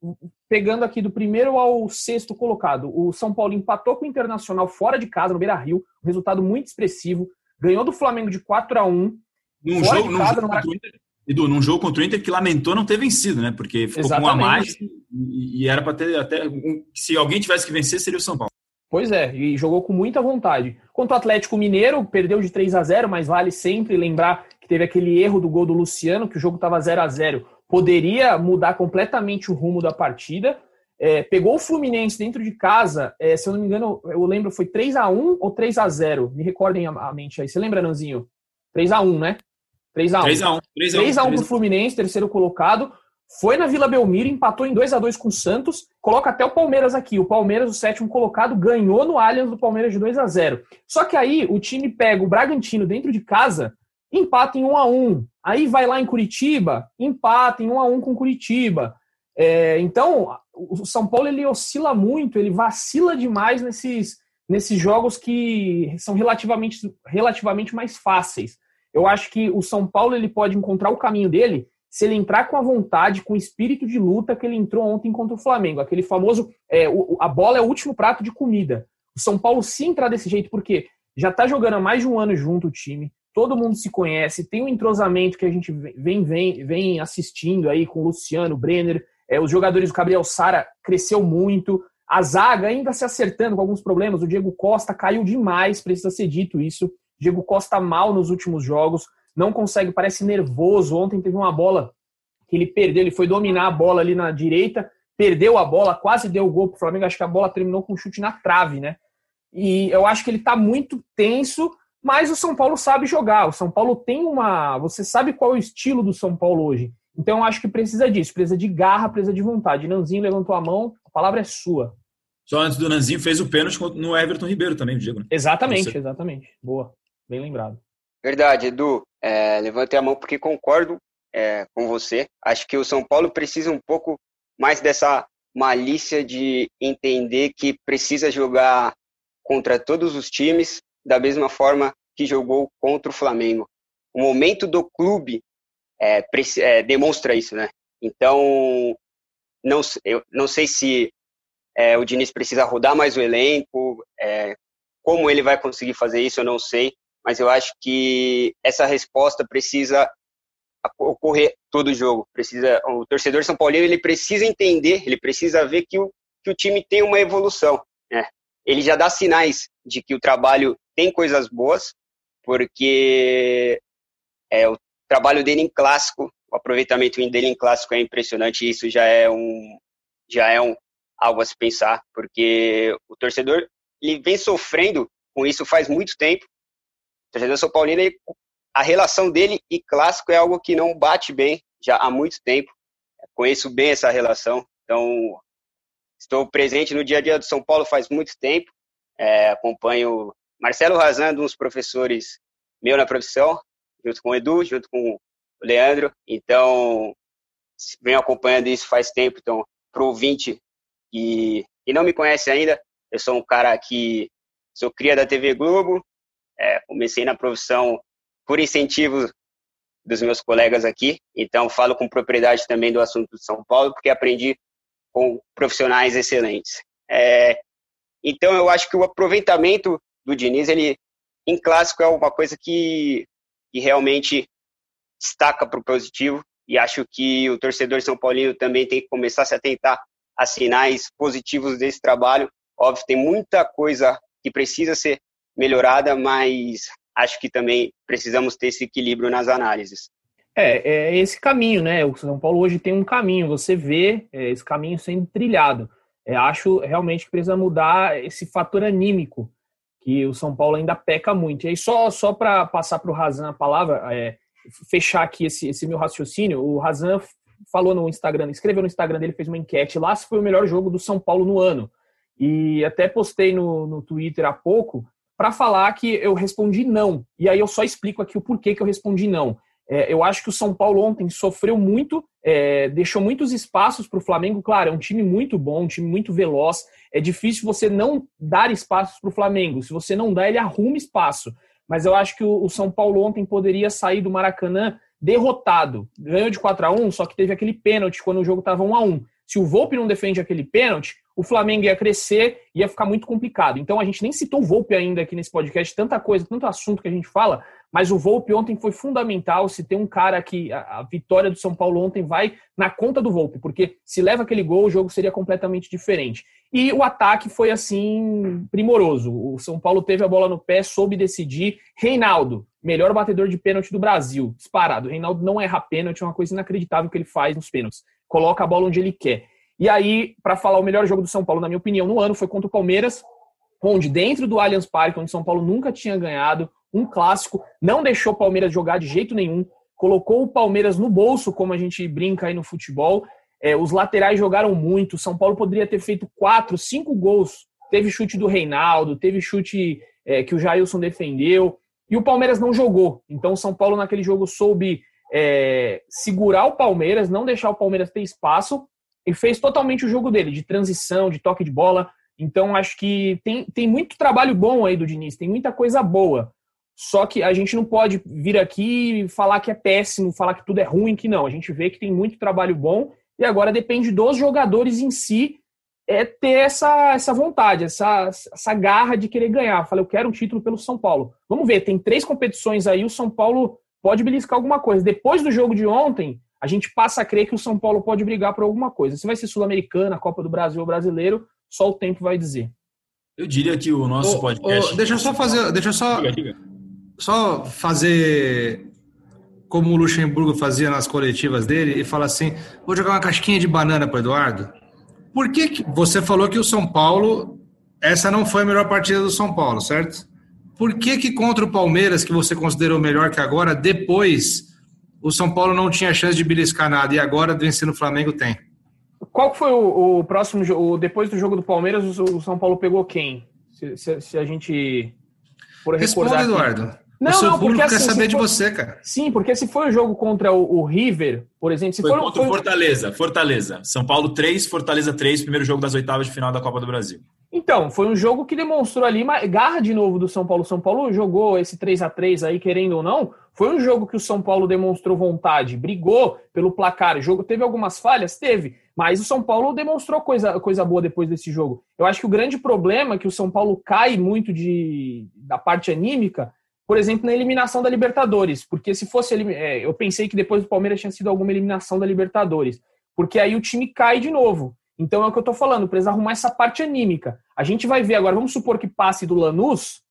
pegando aqui do primeiro ao sexto colocado, o São Paulo empatou com o Internacional fora de casa, no Beira Rio, um resultado muito expressivo, ganhou do Flamengo de 4 a 1 num jogo, num jogo, contra o Inter, Edu, num jogo contra o Inter que lamentou não ter vencido, né? Porque ficou Exatamente. com um a mais e, e era para ter até. Se alguém tivesse que vencer, seria o São Paulo. Pois é, e jogou com muita vontade. Quanto ao Atlético Mineiro, perdeu de 3 a 0 mas vale sempre lembrar que teve aquele erro do gol do Luciano, que o jogo estava 0 a 0 Poderia mudar completamente o rumo da partida. É, pegou o Fluminense dentro de casa, é, se eu não me engano, eu lembro, foi 3 a 1 ou 3 a 0 Me recordem a, mente aí. Você lembra, Nanzinho? 3 a 1 né? 3 a 1 3 a 1 3 a 1, 3 a 1 pro Fluminense, terceiro colocado foi na Vila Belmiro, empatou em 2 a 2 com o Santos, coloca até o Palmeiras aqui. O Palmeiras, o sétimo colocado, ganhou no Allianz do Palmeiras de 2 a 0. Só que aí o time pega o Bragantino dentro de casa, empata em 1 a 1. Aí vai lá em Curitiba, empata em 1 a 1 com Curitiba. É, então, o São Paulo ele oscila muito, ele vacila demais nesses, nesses jogos que são relativamente, relativamente mais fáceis. Eu acho que o São Paulo ele pode encontrar o caminho dele se ele entrar com a vontade, com o espírito de luta que ele entrou ontem contra o Flamengo. Aquele famoso, é, o, a bola é o último prato de comida. O São Paulo se entrar desse jeito, porque já está jogando há mais de um ano junto o time, todo mundo se conhece, tem um entrosamento que a gente vem, vem, vem assistindo aí com o Luciano, Brenner, é, os jogadores do Gabriel Sara cresceu muito, a zaga ainda se acertando com alguns problemas, o Diego Costa caiu demais, precisa ser dito isso. Diego Costa mal nos últimos jogos não consegue, parece nervoso. Ontem teve uma bola que ele perdeu, ele foi dominar a bola ali na direita, perdeu a bola, quase deu o gol pro Flamengo, acho que a bola terminou com um chute na trave, né? E eu acho que ele tá muito tenso, mas o São Paulo sabe jogar. O São Paulo tem uma. Você sabe qual é o estilo do São Paulo hoje. Então eu acho que precisa disso, precisa de garra, precisa de vontade. Nanzinho levantou a mão, a palavra é sua. Só antes do Nanzinho fez o pênalti no Everton Ribeiro também, Diego. Né? Exatamente, Você... exatamente. Boa, bem lembrado. Verdade, Edu. É, levantei a mão porque concordo é, com você. Acho que o São Paulo precisa um pouco mais dessa malícia de entender que precisa jogar contra todos os times da mesma forma que jogou contra o Flamengo. O momento do clube é, é, demonstra isso, né? Então, não, eu não sei se é, o Diniz precisa rodar mais o elenco, é, como ele vai conseguir fazer isso, eu não sei mas eu acho que essa resposta precisa ocorrer todo jogo. Precisa, o torcedor São Paulino ele precisa entender, ele precisa ver que o, que o time tem uma evolução. Né? Ele já dá sinais de que o trabalho tem coisas boas, porque é, o trabalho dele em clássico, o aproveitamento dele em clássico é impressionante. E isso já é um, já é um algo a se pensar, porque o torcedor ele vem sofrendo com isso faz muito tempo torcedor São Paulino, a relação dele e clássico é algo que não bate bem já há muito tempo. Conheço bem essa relação, então estou presente no dia a dia do São Paulo faz muito tempo. É, acompanho Marcelo Razan, um dos professores meu na profissão, junto com o Edu, junto com o Leandro. Então, venho acompanhando isso faz tempo. Então, para o ouvinte que, que não me conhece ainda, eu sou um cara que sou cria da TV Globo, é, comecei na profissão por incentivo dos meus colegas aqui, então falo com propriedade também do assunto de São Paulo, porque aprendi com profissionais excelentes. É, então eu acho que o aproveitamento do Diniz, ele em clássico é uma coisa que, que realmente destaca para o positivo e acho que o torcedor São Paulino também tem que começar a se atentar a sinais positivos desse trabalho. Óbvio, tem muita coisa que precisa ser melhorada, mas acho que também precisamos ter esse equilíbrio nas análises. É, é esse caminho, né? O São Paulo hoje tem um caminho, você vê é, esse caminho sendo trilhado. É, acho realmente que precisa mudar esse fator anímico, que o São Paulo ainda peca muito. E aí, só, só para passar para o Razan a palavra, é, fechar aqui esse, esse meu raciocínio, o Razan falou no Instagram, escreveu no Instagram dele, fez uma enquete lá se foi o melhor jogo do São Paulo no ano. E até postei no, no Twitter há pouco, para falar que eu respondi não. E aí eu só explico aqui o porquê que eu respondi não. É, eu acho que o São Paulo ontem sofreu muito, é, deixou muitos espaços para o Flamengo. Claro, é um time muito bom, um time muito veloz. É difícil você não dar espaços para o Flamengo. Se você não dá, ele arruma espaço. Mas eu acho que o, o São Paulo ontem poderia sair do Maracanã derrotado. Ganhou de 4 a 1 só que teve aquele pênalti quando o jogo estava 1 a 1 Se o Volpe não defende aquele pênalti, o Flamengo ia crescer, ia ficar muito complicado. Então a gente nem citou o Volpe ainda aqui nesse podcast, tanta coisa, tanto assunto que a gente fala, mas o Volpe ontem foi fundamental. Se tem um cara que a, a, vitória do São Paulo ontem vai na conta do Volpe, porque se leva aquele gol, o jogo seria completamente diferente. E o ataque foi assim primoroso. O São Paulo teve a bola no pé, soube decidir. Reinaldo, melhor batedor de pênalti do Brasil, disparado. O Reinaldo não erra pênalti, é uma coisa inacreditável que ele faz nos pênaltis. Coloca a bola onde ele quer. E aí, para falar o melhor jogo do São Paulo, na minha opinião, no ano foi contra o Palmeiras, onde dentro do Allianz Parque, onde São Paulo nunca tinha ganhado, um clássico, não deixou o Palmeiras jogar de jeito nenhum, colocou o Palmeiras no bolso, como a gente brinca aí no futebol. É, os laterais jogaram muito, São Paulo poderia ter feito quatro, cinco gols. Teve chute do Reinaldo, teve chute é, que o Jailson defendeu, e o Palmeiras não jogou. Então São Paulo naquele jogo soube é, segurar o Palmeiras, não deixar o Palmeiras ter espaço e fez totalmente o jogo dele, de transição, de toque de bola. Então, acho que tem, tem muito trabalho bom aí do Diniz, tem muita coisa boa. Só que a gente não pode vir aqui e falar que é péssimo, falar que tudo é ruim, que não. A gente vê que tem muito trabalho bom e agora depende dos jogadores em si é ter essa, essa vontade, essa, essa garra de querer ganhar. Falei, eu quero um título pelo São Paulo. Vamos ver, tem três competições aí, o São Paulo pode beliscar alguma coisa. Depois do jogo de ontem, a gente passa a crer que o São Paulo pode brigar por alguma coisa. Se vai ser Sul-Americana, Copa do Brasil ou Brasileiro, só o tempo vai dizer. Eu diria que o nosso podcast. deixa eu só fazer. Deixa eu só, diga, diga. Só fazer como o Luxemburgo fazia nas coletivas dele e falar assim: vou jogar uma casquinha de banana para Eduardo. Por que, que você falou que o São Paulo, essa não foi a melhor partida do São Paulo, certo? Por que, que contra o Palmeiras, que você considerou melhor que agora, depois o São Paulo não tinha chance de beliscar nada e agora vencendo o Flamengo tem. Qual foi o, o próximo jogo? Depois do jogo do Palmeiras, o, São Paulo pegou quem? Se, se, se a gente Responde. Eduardo. Não, o seu não, público porque, quer assim, saber de for, você, cara. Sim, porque se foi o jogo contra o, o River, por exemplo. Se foi for, contra o Fortaleza. Fortaleza. São Paulo 3, Fortaleza 3, primeiro jogo das oitavas de final da Copa do Brasil. Então, foi um jogo que demonstrou ali uma garra de novo do São Paulo. São Paulo jogou esse 3 a 3 aí, querendo ou não. Foi um jogo que o São Paulo demonstrou vontade, brigou pelo placar. O jogo teve algumas falhas? Teve. Mas o São Paulo demonstrou coisa, coisa boa depois desse jogo. Eu acho que o grande problema é que o São Paulo cai muito de, da parte anímica, por exemplo, na eliminação da Libertadores. Porque se fosse. É, eu pensei que depois do Palmeiras tinha sido alguma eliminação da Libertadores. Porque aí o time cai de novo. Então é o que eu estou falando, precisa arrumar essa parte anímica. A gente vai ver agora, vamos supor que passe do Lanús,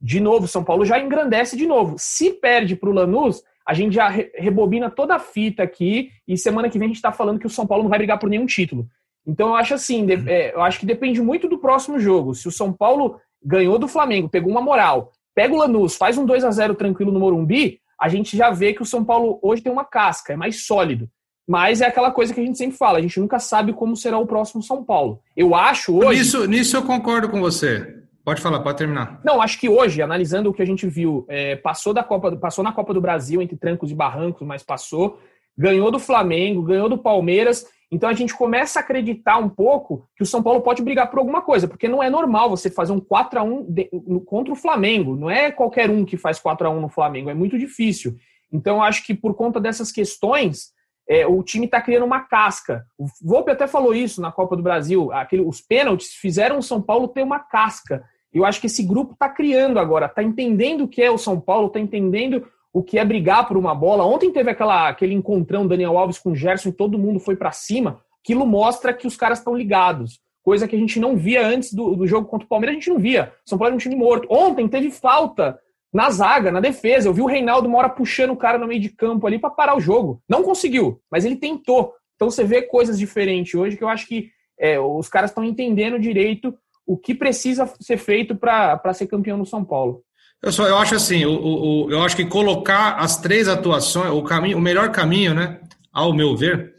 de novo, São Paulo já engrandece de novo. Se perde para o Lanús, a gente já rebobina toda a fita aqui e semana que vem a gente está falando que o São Paulo não vai brigar por nenhum título. Então eu acho assim, é, eu acho que depende muito do próximo jogo. Se o São Paulo ganhou do Flamengo, pegou uma moral, pega o Lanús, faz um 2 a 0 tranquilo no Morumbi, a gente já vê que o São Paulo hoje tem uma casca, é mais sólido. Mas é aquela coisa que a gente sempre fala, a gente nunca sabe como será o próximo São Paulo. Eu acho hoje. Nisso, nisso eu concordo com você. Pode falar, pode terminar. Não, acho que hoje, analisando o que a gente viu, é, passou, da Copa, passou na Copa do Brasil entre trancos e barrancos, mas passou, ganhou do Flamengo, ganhou do Palmeiras. Então a gente começa a acreditar um pouco que o São Paulo pode brigar por alguma coisa, porque não é normal você fazer um 4 a 1 de, contra o Flamengo. Não é qualquer um que faz 4 a 1 no Flamengo, é muito difícil. Então acho que por conta dessas questões, é, o time está criando uma casca. O Volpe até falou isso na Copa do Brasil. Aquele, os pênaltis fizeram o São Paulo ter uma casca. Eu acho que esse grupo está criando agora, está entendendo o que é o São Paulo, está entendendo o que é brigar por uma bola. Ontem teve aquela, aquele encontrão Daniel Alves com o Gerson e todo mundo foi para cima. Aquilo mostra que os caras estão ligados. Coisa que a gente não via antes do, do jogo contra o Palmeiras, a gente não via. São Paulo era um time morto. Ontem teve falta na zaga, na defesa. Eu vi o Reinaldo uma hora puxando o cara no meio de campo ali para parar o jogo. Não conseguiu, mas ele tentou. Então você vê coisas diferentes hoje que eu acho que é, os caras estão entendendo direito o que precisa ser feito para ser campeão no São Paulo. Eu, só, eu acho assim, o, o, eu acho que colocar as três atuações, o, caminho, o melhor caminho, né, ao meu ver,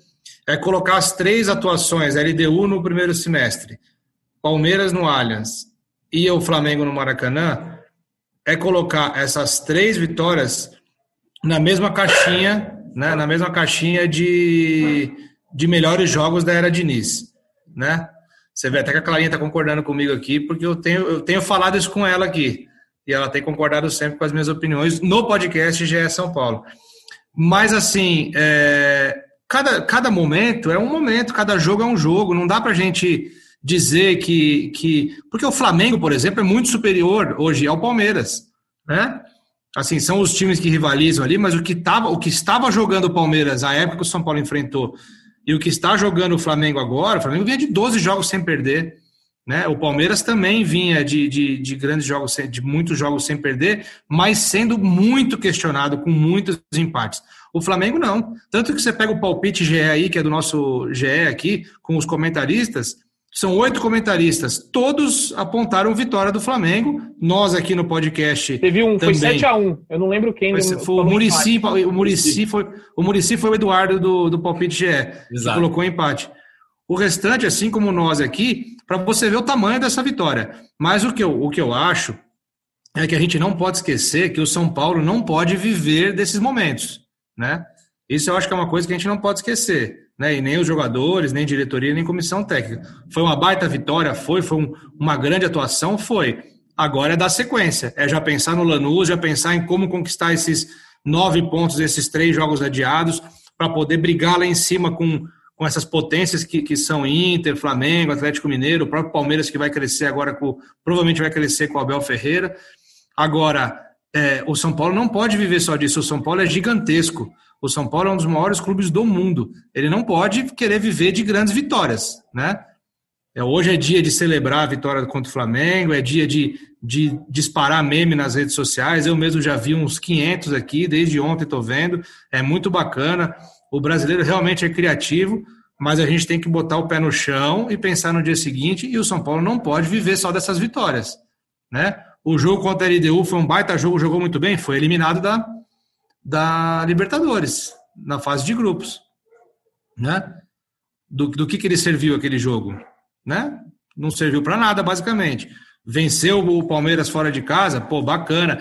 é colocar as três atuações LDU no primeiro semestre, Palmeiras no Allianz e o Flamengo no Maracanã é colocar essas três vitórias na mesma caixinha, né, na mesma caixinha de, de melhores jogos da era Diniz, né? Você vê até que a Clarinha está concordando comigo aqui, porque eu tenho, eu tenho falado isso com ela aqui. E ela tem concordado sempre com as minhas opiniões no podcast GE São Paulo. Mas, assim, é, cada, cada momento é um momento, cada jogo é um jogo. Não dá para gente dizer que, que. Porque o Flamengo, por exemplo, é muito superior hoje ao Palmeiras. Né? Assim, são os times que rivalizam ali, mas o que, tava, o que estava jogando o Palmeiras, a época que o São Paulo enfrentou, e o que está jogando o Flamengo agora, o Flamengo vinha de 12 jogos sem perder. Né? O Palmeiras também vinha de, de, de, grandes jogos, de muitos jogos sem perder, mas sendo muito questionado, com muitos empates. O Flamengo não. Tanto que você pega o palpite GE aí, que é do nosso GE aqui, com os comentaristas, são oito comentaristas, todos apontaram vitória do Flamengo. Nós aqui no podcast. Teve um, também. foi 7x1. Eu não lembro quem. Foi, foi o Murici, o Murici foi o Murici foi o Eduardo do, do palpite GE, Exato. que colocou empate. O restante, assim como nós aqui, para você ver o tamanho dessa vitória. Mas o que, eu, o que eu acho é que a gente não pode esquecer que o São Paulo não pode viver desses momentos, né? Isso eu acho que é uma coisa que a gente não pode esquecer, né? E nem os jogadores, nem diretoria, nem comissão técnica. Foi uma baita vitória, foi, foi um, uma grande atuação, foi. Agora é dar sequência, é já pensar no Lanús, já pensar em como conquistar esses nove pontos, esses três jogos adiados, para poder brigar lá em cima com, com essas potências que, que são Inter, Flamengo, Atlético Mineiro, o próprio Palmeiras que vai crescer agora, com, provavelmente vai crescer com o Abel Ferreira. Agora, é, o São Paulo não pode viver só disso, o São Paulo é gigantesco. O São Paulo é um dos maiores clubes do mundo. Ele não pode querer viver de grandes vitórias, né? É, hoje é dia de celebrar a vitória contra o Flamengo, é dia de, de disparar meme nas redes sociais. Eu mesmo já vi uns 500 aqui, desde ontem estou vendo. É muito bacana. O brasileiro realmente é criativo, mas a gente tem que botar o pé no chão e pensar no dia seguinte. E o São Paulo não pode viver só dessas vitórias, né? O jogo contra a LDU foi um baita jogo, jogou muito bem, foi eliminado da, da Libertadores, na fase de grupos. Né? Do, do que, que ele serviu aquele jogo? Né? Não serviu para nada, basicamente. Venceu o Palmeiras fora de casa, pô, bacana.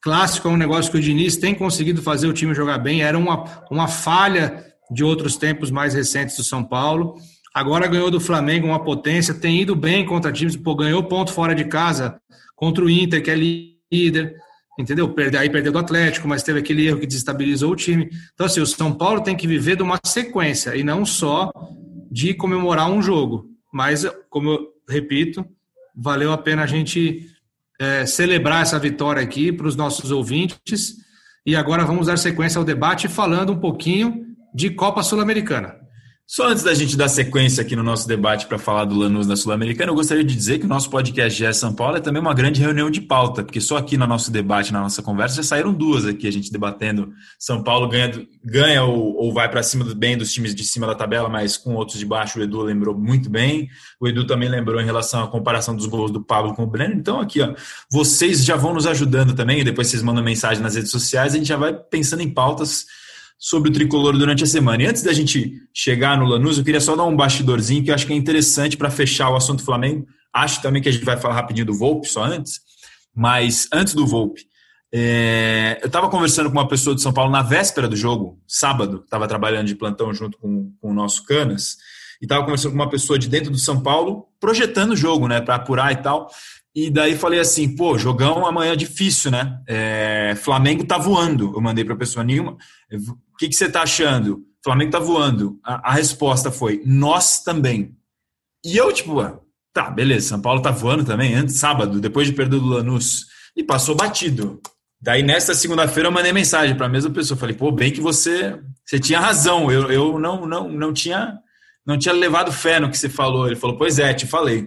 Clássico é um negócio que o Diniz tem conseguido fazer o time jogar bem, era uma, uma falha de outros tempos mais recentes do São Paulo. Agora ganhou do Flamengo uma potência, tem ido bem contra times, pô, ganhou ponto fora de casa contra o Inter, que é líder entendeu? Aí perdeu do Atlético, mas teve aquele erro que desestabilizou o time. Então, assim, o São Paulo tem que viver de uma sequência e não só de comemorar um jogo. Mas, como eu repito, valeu a pena a gente é, celebrar essa vitória aqui para os nossos ouvintes. E agora vamos dar sequência ao debate falando um pouquinho de Copa Sul-Americana. Só antes da gente dar sequência aqui no nosso debate para falar do Lanús na Sul-Americana, eu gostaria de dizer que o nosso podcast GE São Paulo é também uma grande reunião de pauta, porque só aqui no nosso debate, na nossa conversa, já saíram duas aqui, a gente debatendo São Paulo ganha, ganha ou, ou vai para cima do bem dos times de cima da tabela, mas com outros de baixo, o Edu lembrou muito bem. O Edu também lembrou em relação à comparação dos gols do Pablo com o Breno. Então, aqui, ó, vocês já vão nos ajudando também, e depois vocês mandam mensagem nas redes sociais, a gente já vai pensando em pautas sobre o tricolor durante a semana. E antes da gente chegar no Lanús, eu queria só dar um bastidorzinho que eu acho que é interessante para fechar o assunto Flamengo. Acho também que a gente vai falar rapidinho do Volpe só antes, mas antes do Volpe, é, eu estava conversando com uma pessoa de São Paulo na véspera do jogo, sábado, estava trabalhando de plantão junto com, com o nosso Canas, e estava conversando com uma pessoa de dentro do São Paulo, projetando o jogo, né, para apurar e tal. E daí falei assim, pô, jogão amanhã é difícil, né? É, Flamengo tá voando. Eu mandei para pessoa nenhuma. O que, que você tá achando? Flamengo tá voando. A, a, resposta foi, nós também. E eu, tipo, tá, beleza, São Paulo tá voando também, antes, sábado, depois de perder do Lanús. E passou batido. Daí, nesta segunda-feira, eu mandei mensagem para a mesma pessoa. Falei, pô, bem que você, você tinha razão. Eu, eu não, não, não, tinha, não tinha levado fé no que você falou. Ele falou, pois é, te falei.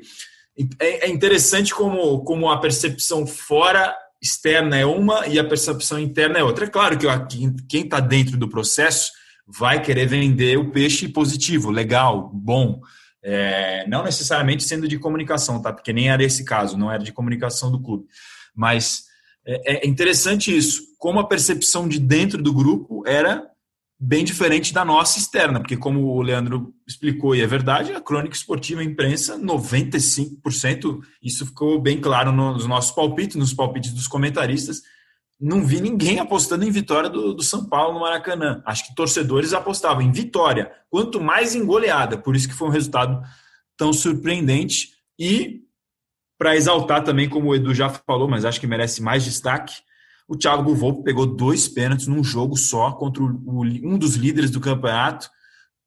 É, é interessante como, como a percepção fora externa é uma e a percepção interna é outra. É claro que quem está dentro do processo vai querer vender o peixe positivo, legal, bom. É, não necessariamente sendo de comunicação, tá? Porque nem era esse caso, não era de comunicação do clube. Mas é, é interessante isso, como a percepção de dentro do grupo era bem diferente da nossa externa, porque como o Leandro explicou e é verdade, a crônica esportiva imprensa, 95%, isso ficou bem claro nos nossos palpites, nos palpites dos comentaristas, não vi ninguém apostando em vitória do, do, São Paulo no Maracanã. Acho que torcedores apostavam em vitória, quanto mais em goleada. Por isso que foi um resultado tão surpreendente. E para exaltar também, como o Edu já falou, mas acho que merece mais destaque, o Thiago Volpe pegou dois pênaltis num jogo só contra o, um dos líderes do campeonato,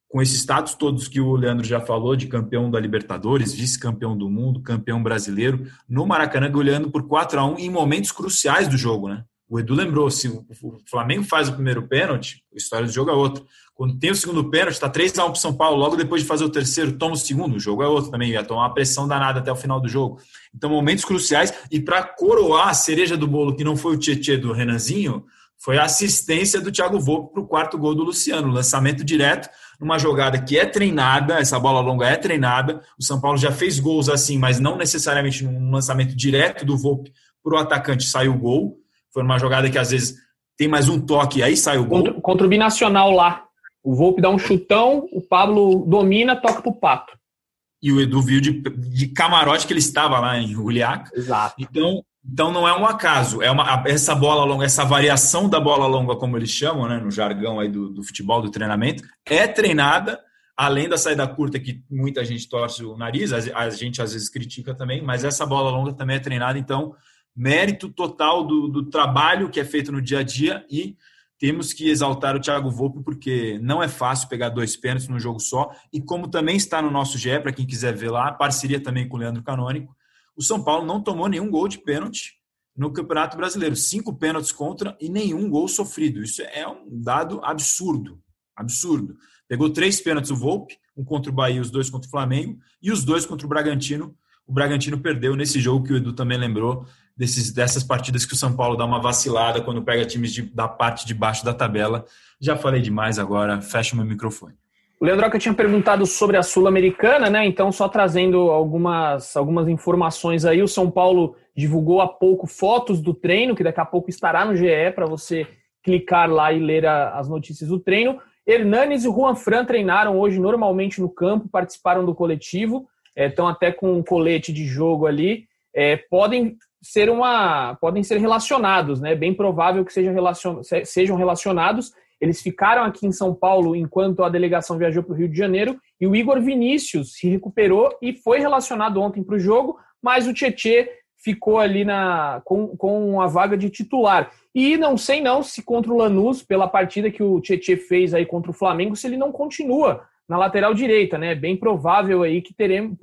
com esses status todos que o Leandro já falou, de campeão da Libertadores, vice-campeão do mundo, campeão brasileiro, no Maracanã, goleando por 4 a 1 em momentos cruciais do jogo, né? O Edu lembrou, se o Flamengo faz o primeiro pênalti, a história do jogo é outra. Quando tem o segundo pênalti, está 3x1 para o São Paulo, logo depois de fazer o terceiro, toma o segundo, o jogo é outro também, ia tomar uma pressão danada até o final do jogo. Então, momentos cruciais, e para coroar a cereja do bolo, que não foi o Tietê do Renanzinho, foi a assistência do Thiago Volpe para o quarto gol do Luciano, lançamento direto, numa jogada que é treinada, essa bola longa é treinada, o São Paulo já fez gols assim, mas não necessariamente num lançamento direto do Volpe para o atacante saiu o gol, foi uma jogada que às vezes tem mais um toque, aí sai o gol. Contra, contra o Binacional lá. O Volpe dá um chutão, o Pablo domina, toca pro Pato. E o Edu viu de, de camarote que ele estava lá em Juliaca. Exato. Então, então não é um acaso, é uma, essa bola longa, essa variação da bola longa, como eles chamam, né, no jargão aí do, do futebol, do treinamento, é treinada, além da saída curta que muita gente torce o nariz, a, a gente às vezes critica também, mas essa bola longa também é treinada, então mérito total do, do, trabalho que é feito no dia a dia e temos que exaltar o Thiago Volpe porque não é fácil pegar dois pênaltis num jogo só e como também está no nosso GE, para quem quiser ver lá, parceria também com o Leandro Canônico, o São Paulo não tomou nenhum gol de pênalti no Campeonato Brasileiro. Cinco pênaltis contra e nenhum gol sofrido. Isso é um dado absurdo. Absurdo. Pegou três pênaltis o Volpe, um contra o Bahia, os dois contra o Flamengo, e os dois contra o Bragantino. O Bragantino perdeu nesse jogo que o Edu também lembrou, desses, dessas partidas que o São Paulo dá uma vacilada quando pega times de, da parte de baixo da tabela. Já falei demais agora, fecha o meu microfone. O Leandroca tinha perguntado sobre a Sul-Americana, né? Então, só trazendo algumas, algumas informações aí. O São Paulo divulgou há pouco fotos do treino, que daqui a pouco estará no GE para você clicar lá e ler a, as notícias do treino. Hernanes e Juan Fran treinaram hoje normalmente no campo, participaram do coletivo, estão é, até com um colete de jogo ali. É, podem ser uma podem ser relacionados, né? Bem provável que seja relacion, sejam relacionados. Eles ficaram aqui em São Paulo enquanto a delegação viajou para o Rio de Janeiro e o Igor Vinícius se recuperou e foi relacionado ontem para o jogo, mas o Tietê ficou ali na, com, com a vaga de titular. E não sei não se contra o Lanús, pela partida que o Tietê fez aí contra o Flamengo, se ele não continua na lateral direita, né? Bem provável aí que teremos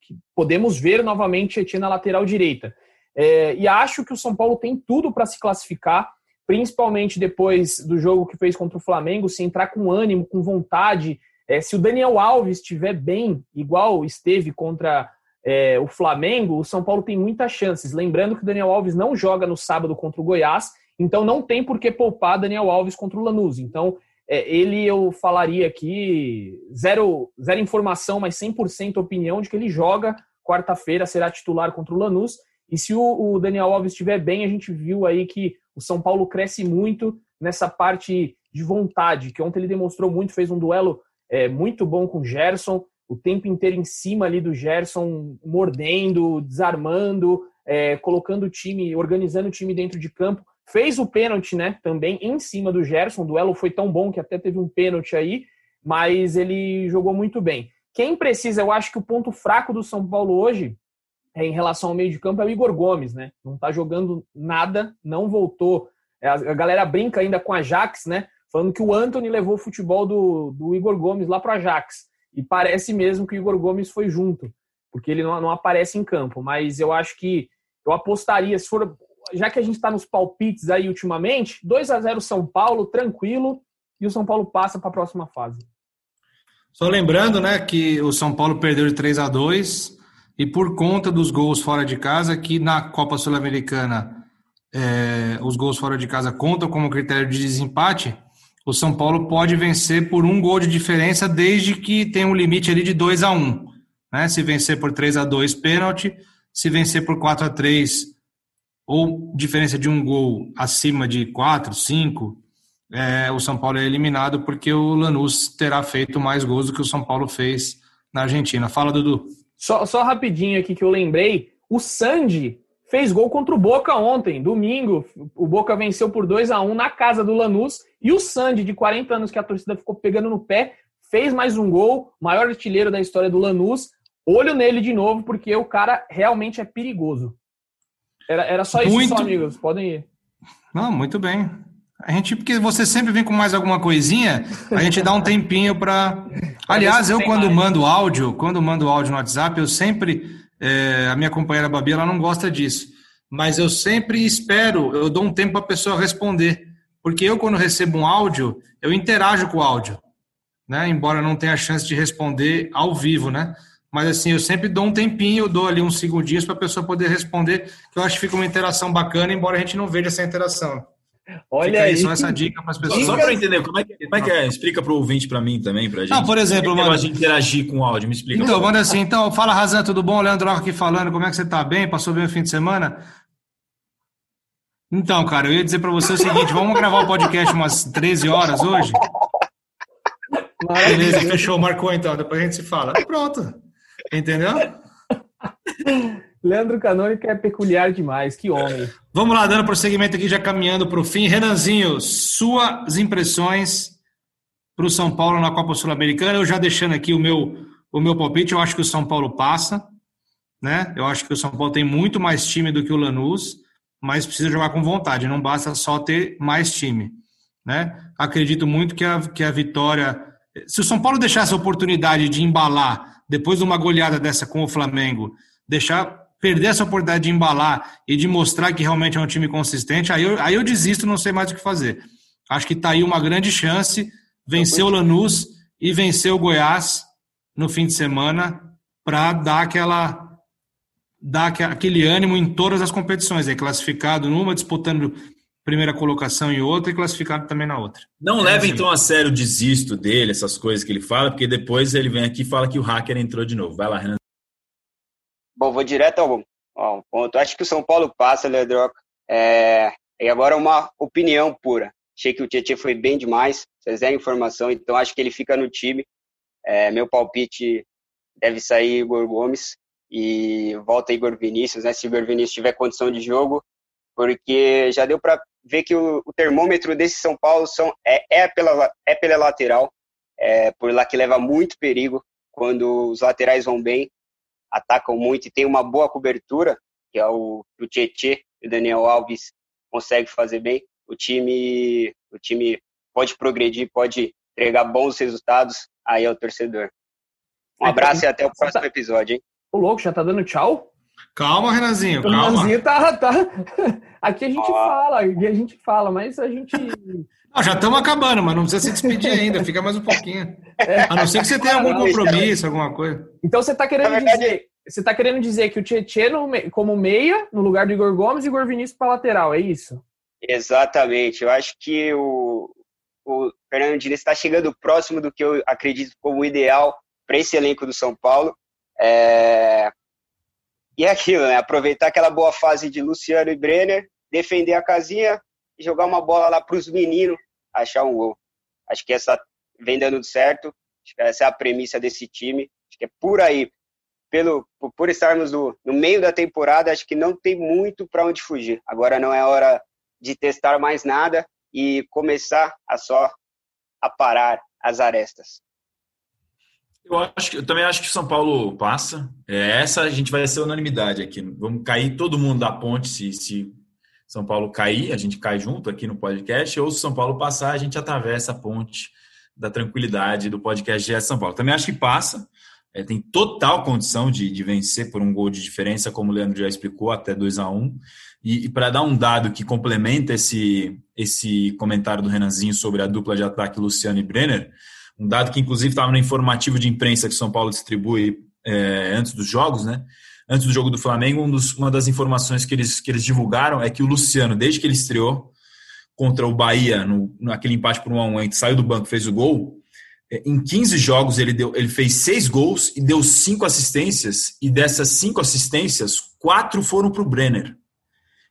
que podemos ver novamente Tietê na lateral direita. É, e acho que o São Paulo tem tudo para se classificar, principalmente depois do jogo que fez contra o Flamengo, se entrar com ânimo, com vontade. É, se o Daniel Alves estiver bem, igual esteve contra é, o Flamengo, o São Paulo tem muitas chances. Lembrando que o Daniel Alves não joga no sábado contra o Goiás, então não tem por que poupar Daniel Alves contra o Lanús. Então, é, ele eu falaria aqui, zero, zero informação, mas 100% opinião de que ele joga quarta-feira, será titular contra o Lanús. E se o, o Daniel Alves estiver bem, a gente viu aí que o São Paulo cresce muito nessa parte de vontade, que ontem ele demonstrou muito, fez um duelo é, muito bom com o Gerson, o tempo inteiro em cima ali do Gerson, mordendo, desarmando, é, colocando o time, organizando o time dentro de campo. Fez o pênalti, né? Também em cima do Gerson. O duelo foi tão bom que até teve um pênalti aí, mas ele jogou muito bem. Quem precisa, eu acho que o ponto fraco do São Paulo hoje é, em relação ao meio de campo é o Igor Gomes, né? Não tá jogando nada, não voltou. É, a galera brinca ainda com a Ajax, né? Falando que o Anthony levou o futebol do, do Igor Gomes lá para o Ajax. E parece mesmo que o Igor Gomes foi junto, porque ele não, não aparece em campo. Mas eu acho que eu apostaria, se for, já que a gente está nos palpites aí ultimamente, 2 a 0 São Paulo, tranquilo, e o São Paulo passa para a próxima fase. Só lembrando, né, que o São Paulo perdeu de 3 a 2 e por conta dos gols fora de casa, que na Copa Sul-Americana é, os gols fora de casa contam como critério de desempate, o São Paulo pode vencer por um gol de diferença desde que tenha um limite ali de 2 a 1 um, né? Se vencer por 3 a 2 pênalti, se vencer por 4 a 3 ou diferença de um gol acima de 4, 5, é, o São Paulo é eliminado porque o Lanús terá feito mais gols do que o São Paulo fez na Argentina. Fala, Dudu. Só, só rapidinho aqui que eu lembrei, o Sandy fez gol contra o Boca ontem, domingo. O Boca venceu por 2 a 1 na casa do Lanús e o Sandy, de 40 anos que a torcida ficou pegando no pé, fez mais um gol, maior artilheiro da história do Lanús. Olho nele de novo, porque o cara realmente é perigoso. Era, era só isso, Muito... só, amigos. Podem ir. Não, muito bem. A gente, porque você sempre vem com mais alguma coisinha, a gente dá um tempinho para. Aliás, eu quando mais. mando áudio, quando mando áudio no WhatsApp, eu sempre. É, a minha companheira Babi, ela não gosta disso. Mas eu sempre espero, eu dou um tempo para a pessoa responder. Porque eu, quando recebo um áudio, eu interajo com o áudio. Né? Embora não tenha chance de responder ao vivo, né? Mas assim, eu sempre dou um tempinho, eu dou ali uns segundinhos para a pessoa poder responder, que eu acho que fica uma interação bacana, embora a gente não veja essa interação. Olha Fica aí, só essa dica para as pessoas. Só para entender, como é, que, como é que é? Explica para o ouvinte, para mim também, para a gente. Não, por exemplo, como é manda... interagir com o áudio, me explica. Então, manda assim, então, fala Razan, tudo bom? Leandro aqui falando, como é que você está bem? Passou bem o fim de semana? Então, cara, eu ia dizer para você o seguinte, vamos gravar o podcast umas 13 horas hoje? Beleza, fechou, marcou então, depois a gente se fala. Pronto, entendeu? Leandro Canônica é peculiar demais, que homem. Vamos lá, dando prosseguimento aqui, já caminhando para o fim. Renanzinho, suas impressões para o São Paulo na Copa Sul-Americana. Eu já deixando aqui o meu, o meu palpite, eu acho que o São Paulo passa. Né? Eu acho que o São Paulo tem muito mais time do que o Lanús, mas precisa jogar com vontade, não basta só ter mais time. Né? Acredito muito que a, que a vitória. Se o São Paulo deixasse a oportunidade de embalar depois de uma goleada dessa com o Flamengo, deixar perder essa oportunidade de embalar e de mostrar que realmente é um time consistente, aí eu, aí eu desisto, não sei mais o que fazer. Acho que está aí uma grande chance, vencer o Lanús e vencer o Goiás no fim de semana para dar aquela dar aquele ânimo em todas as competições, é classificado numa, disputando primeira colocação em outra e classificado também na outra. Não é leve assim. então a sério o desisto dele, essas coisas que ele fala, porque depois ele vem aqui e fala que o hacker entrou de novo. Vai lá, Renan. Bom, vou direto ao, ao ponto. Acho que o São Paulo passa, Leandroca. É, e agora uma opinião pura. Achei que o Tietchan foi bem demais, vocês é informação, então acho que ele fica no time. É, meu palpite deve sair Igor Gomes e volta Igor Vinícius, né? Se Igor Vinícius tiver condição de jogo, porque já deu para ver que o, o, termômetro desse São Paulo são, é, é, pela, é pela lateral, é por lá que leva muito perigo quando os laterais vão bem atacam muito e tem uma boa cobertura, que é o, o Tietê e o Daniel Alves consegue fazer bem, o time, o time pode progredir, pode entregar bons resultados aí ao torcedor. Um abraço e até o próximo episódio, hein? O louco, já tá dando tchau? Calma, Renanzinho, calma. Renanzinho tá, tá... Aqui a gente fala, aqui a gente fala, mas a gente... Não, já estamos acabando, mas não precisa se despedir ainda, fica mais um pouquinho. É. A não ser que você tenha algum compromisso, alguma coisa. Então você está querendo dizer, você tá querendo dizer que o Tietchan como meia, no lugar do Igor Gomes, e o Igor Vinícius para lateral, é isso? Exatamente. Eu acho que o, o Fernando Diniz está chegando próximo do que eu acredito como ideal para esse elenco do São Paulo. É... E é aquilo, né? Aproveitar aquela boa fase de Luciano e Brenner, defender a casinha e jogar uma bola lá para os meninos achar um gol. Acho que essa vem dando certo. Acho que essa é a premissa desse time. Acho que é por aí pelo por estarmos no, no meio da temporada, acho que não tem muito para onde fugir. Agora não é hora de testar mais nada e começar a só a parar as arestas. Eu, acho que, eu também acho que o São Paulo passa. É, essa a gente vai ser unanimidade aqui. Vamos cair todo mundo da ponte se, se São Paulo cair, a gente cai junto aqui no podcast, ou se São Paulo passar, a gente atravessa a ponte da tranquilidade do podcast de São Paulo. Também acho que passa é, tem total condição de, de, vencer por um gol de diferença, como o Leandro já explicou, até 2 a 1 um. E, e para dar um dado que complementa esse, esse comentário do Renanzinho sobre a dupla de ataque Luciano e Brenner, um dado que inclusive estava no informativo de imprensa que São Paulo distribui é, antes dos jogos, né? Antes do jogo do Flamengo, um dos, uma das informações que eles, que eles divulgaram é que o Luciano, desde que ele estreou contra o Bahia, no, naquele empate por 1 a 1 saiu do banco fez o gol, é, em 15 jogos ele, deu, ele fez seis gols e deu cinco assistências, e dessas cinco assistências, quatro foram para o Brenner.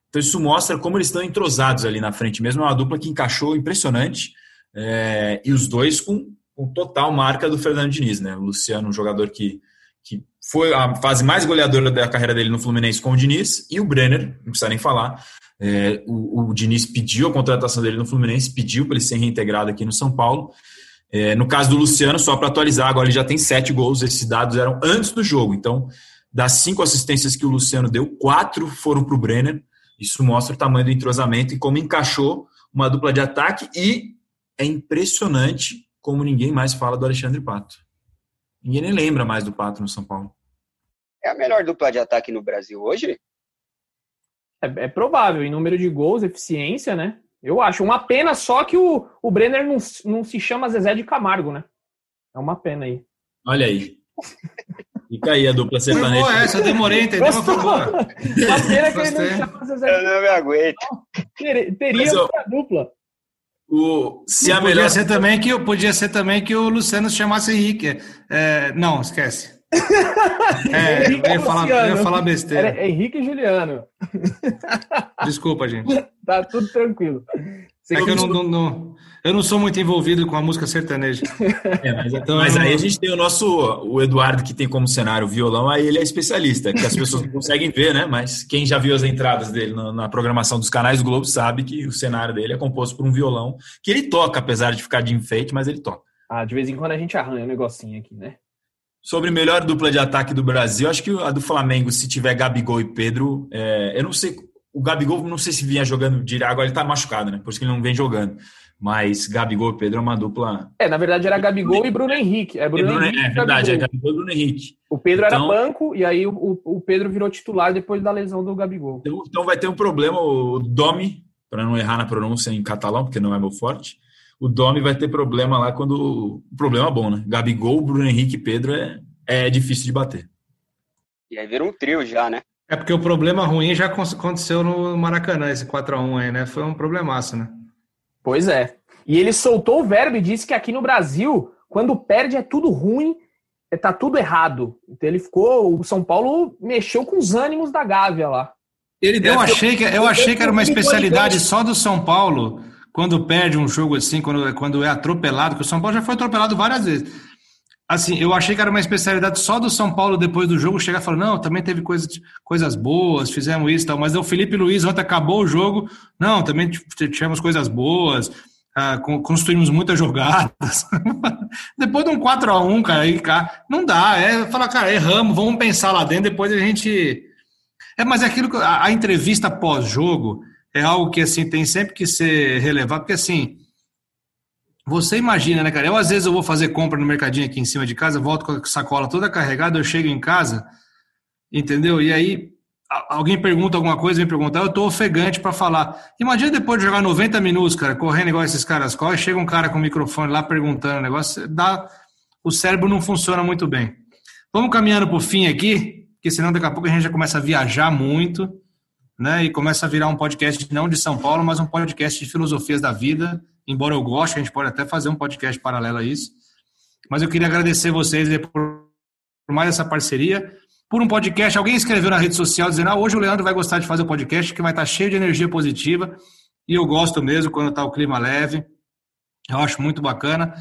Então isso mostra como eles estão entrosados ali na frente mesmo. É uma dupla que encaixou impressionante. É, e os dois com, com total marca do Fernando Diniz, né? O Luciano, um jogador que, que foi a fase mais goleadora da carreira dele no Fluminense com o Diniz, e o Brenner, não precisa nem falar. É, o, o, Diniz pediu a contratação dele no Fluminense, pediu para ele ser reintegrado aqui no São Paulo. É, no caso do Luciano, só para atualizar, agora ele já tem sete gols, esses dados eram antes do jogo. Então, das cinco assistências que o Luciano deu, quatro foram para o Brenner. Isso mostra o tamanho do entrosamento e como encaixou uma dupla de ataque e é impressionante como ninguém mais fala do Alexandre Pato. Ninguém nem lembra mais do Pato no São Paulo. É a melhor dupla de ataque no Brasil hoje? É, é provável, em número de gols, eficiência, né? Eu acho. Uma pena só que o, o Brenner não, não se chama Zezé de Camargo, né? É uma pena aí. Olha aí. Fica aí a dupla sertaneja. Foi essa, eu demorei mas foi boa. Uma pena que ele não chama Zezé Eu não me aguento. Ter, teria eu, outra dupla. O, se a podia melhor... ser também que podia ser também que o Luciano se chamasse Henrique. É, não, esquece. É, eu, ia falar, eu ia falar besteira. Era Henrique e Juliano. Desculpa, gente. Tá tudo tranquilo. É que eu não, não, não, eu não sou muito envolvido com a música sertaneja. É, mas, então, mas aí a gente tem o nosso, o Eduardo, que tem como cenário o violão, aí ele é especialista, que as pessoas não conseguem ver, né? Mas quem já viu as entradas dele na, na, programação dos canais Globo sabe que o cenário dele é composto por um violão, que ele toca, apesar de ficar de enfeite, mas ele toca. Ah, de vez em quando a gente arranha um negocinho aqui, né? Sobre melhor dupla de ataque do Brasil, acho que a do Flamengo, se tiver Gabigol e Pedro, é, eu não sei o Gabigol, não sei se vinha jogando direto, agora ele tá machucado, né? Por isso que ele não vem jogando. Mas Gabigol e Pedro é uma dupla. É, na verdade era Gabigol e Bruno Henrique. É, Bruno Bruno, Henrique, é verdade, Gabigol. é Gabigol e Bruno Henrique. O Pedro então, era banco e aí o, o Pedro virou titular depois da lesão do Gabigol. Então, então vai ter um problema, o Domi, para não errar na pronúncia em catalão, porque não é meu forte, o Domi vai ter problema lá quando. Problema bom, né? Gabigol, Bruno Henrique e Pedro é, é difícil de bater. E aí vira um trio já, né? É porque o problema ruim já aconteceu no Maracanã, esse 4x1 aí, né? Foi um problemaço, né? Pois é. E ele soltou o verbo e disse que aqui no Brasil, quando perde é tudo ruim, é, tá tudo errado. Então ele ficou. O São Paulo mexeu com os ânimos da Gávea lá. eu achei que, eu achei que era uma especialidade só do São Paulo quando perde um jogo assim, quando, quando é atropelado, que o São Paulo já foi atropelado várias vezes. Assim, eu achei que era uma especialidade só do São Paulo depois do jogo chegar e falar: não, também teve coisas, coisas boas, fizemos isso e tal. Mas o Felipe Luiz ontem acabou o jogo, não, também tivemos coisas boas, ah, construímos muitas jogadas. depois de um 4x1, cara, aí, cara, não dá. É falar, cara, erramos, vamos pensar lá dentro, depois a gente. É, mas é aquilo que a, a entrevista pós-jogo é algo que assim tem sempre que ser relevado, porque assim você imagina, né, cara? Eu às vezes eu vou fazer compra no mercadinho aqui em cima de casa, volto com a sacola toda carregada, eu chego em casa, entendeu? E aí alguém pergunta alguma coisa, me perguntar, eu tô ofegante para falar. Imagina depois de jogar 90 minutos, cara, correndo igual esses caras correm, chega um cara com o microfone lá perguntando o negócio, dá, o cérebro não funciona muito bem. Vamos caminhando pro fim aqui, porque senão daqui a pouco a gente já começa a viajar muito, né? E começa a virar um podcast não de São Paulo, mas um podcast de filosofias da vida embora eu goste, a gente pode até fazer um podcast paralelo a isso. Mas eu queria agradecer vocês por mais essa parceria. Por um podcast, alguém escreveu na rede social dizendo: ah, hoje o Leandro vai gostar de fazer o um podcast, que vai estar cheio de energia positiva. E eu gosto mesmo quando está o clima leve. Eu acho muito bacana.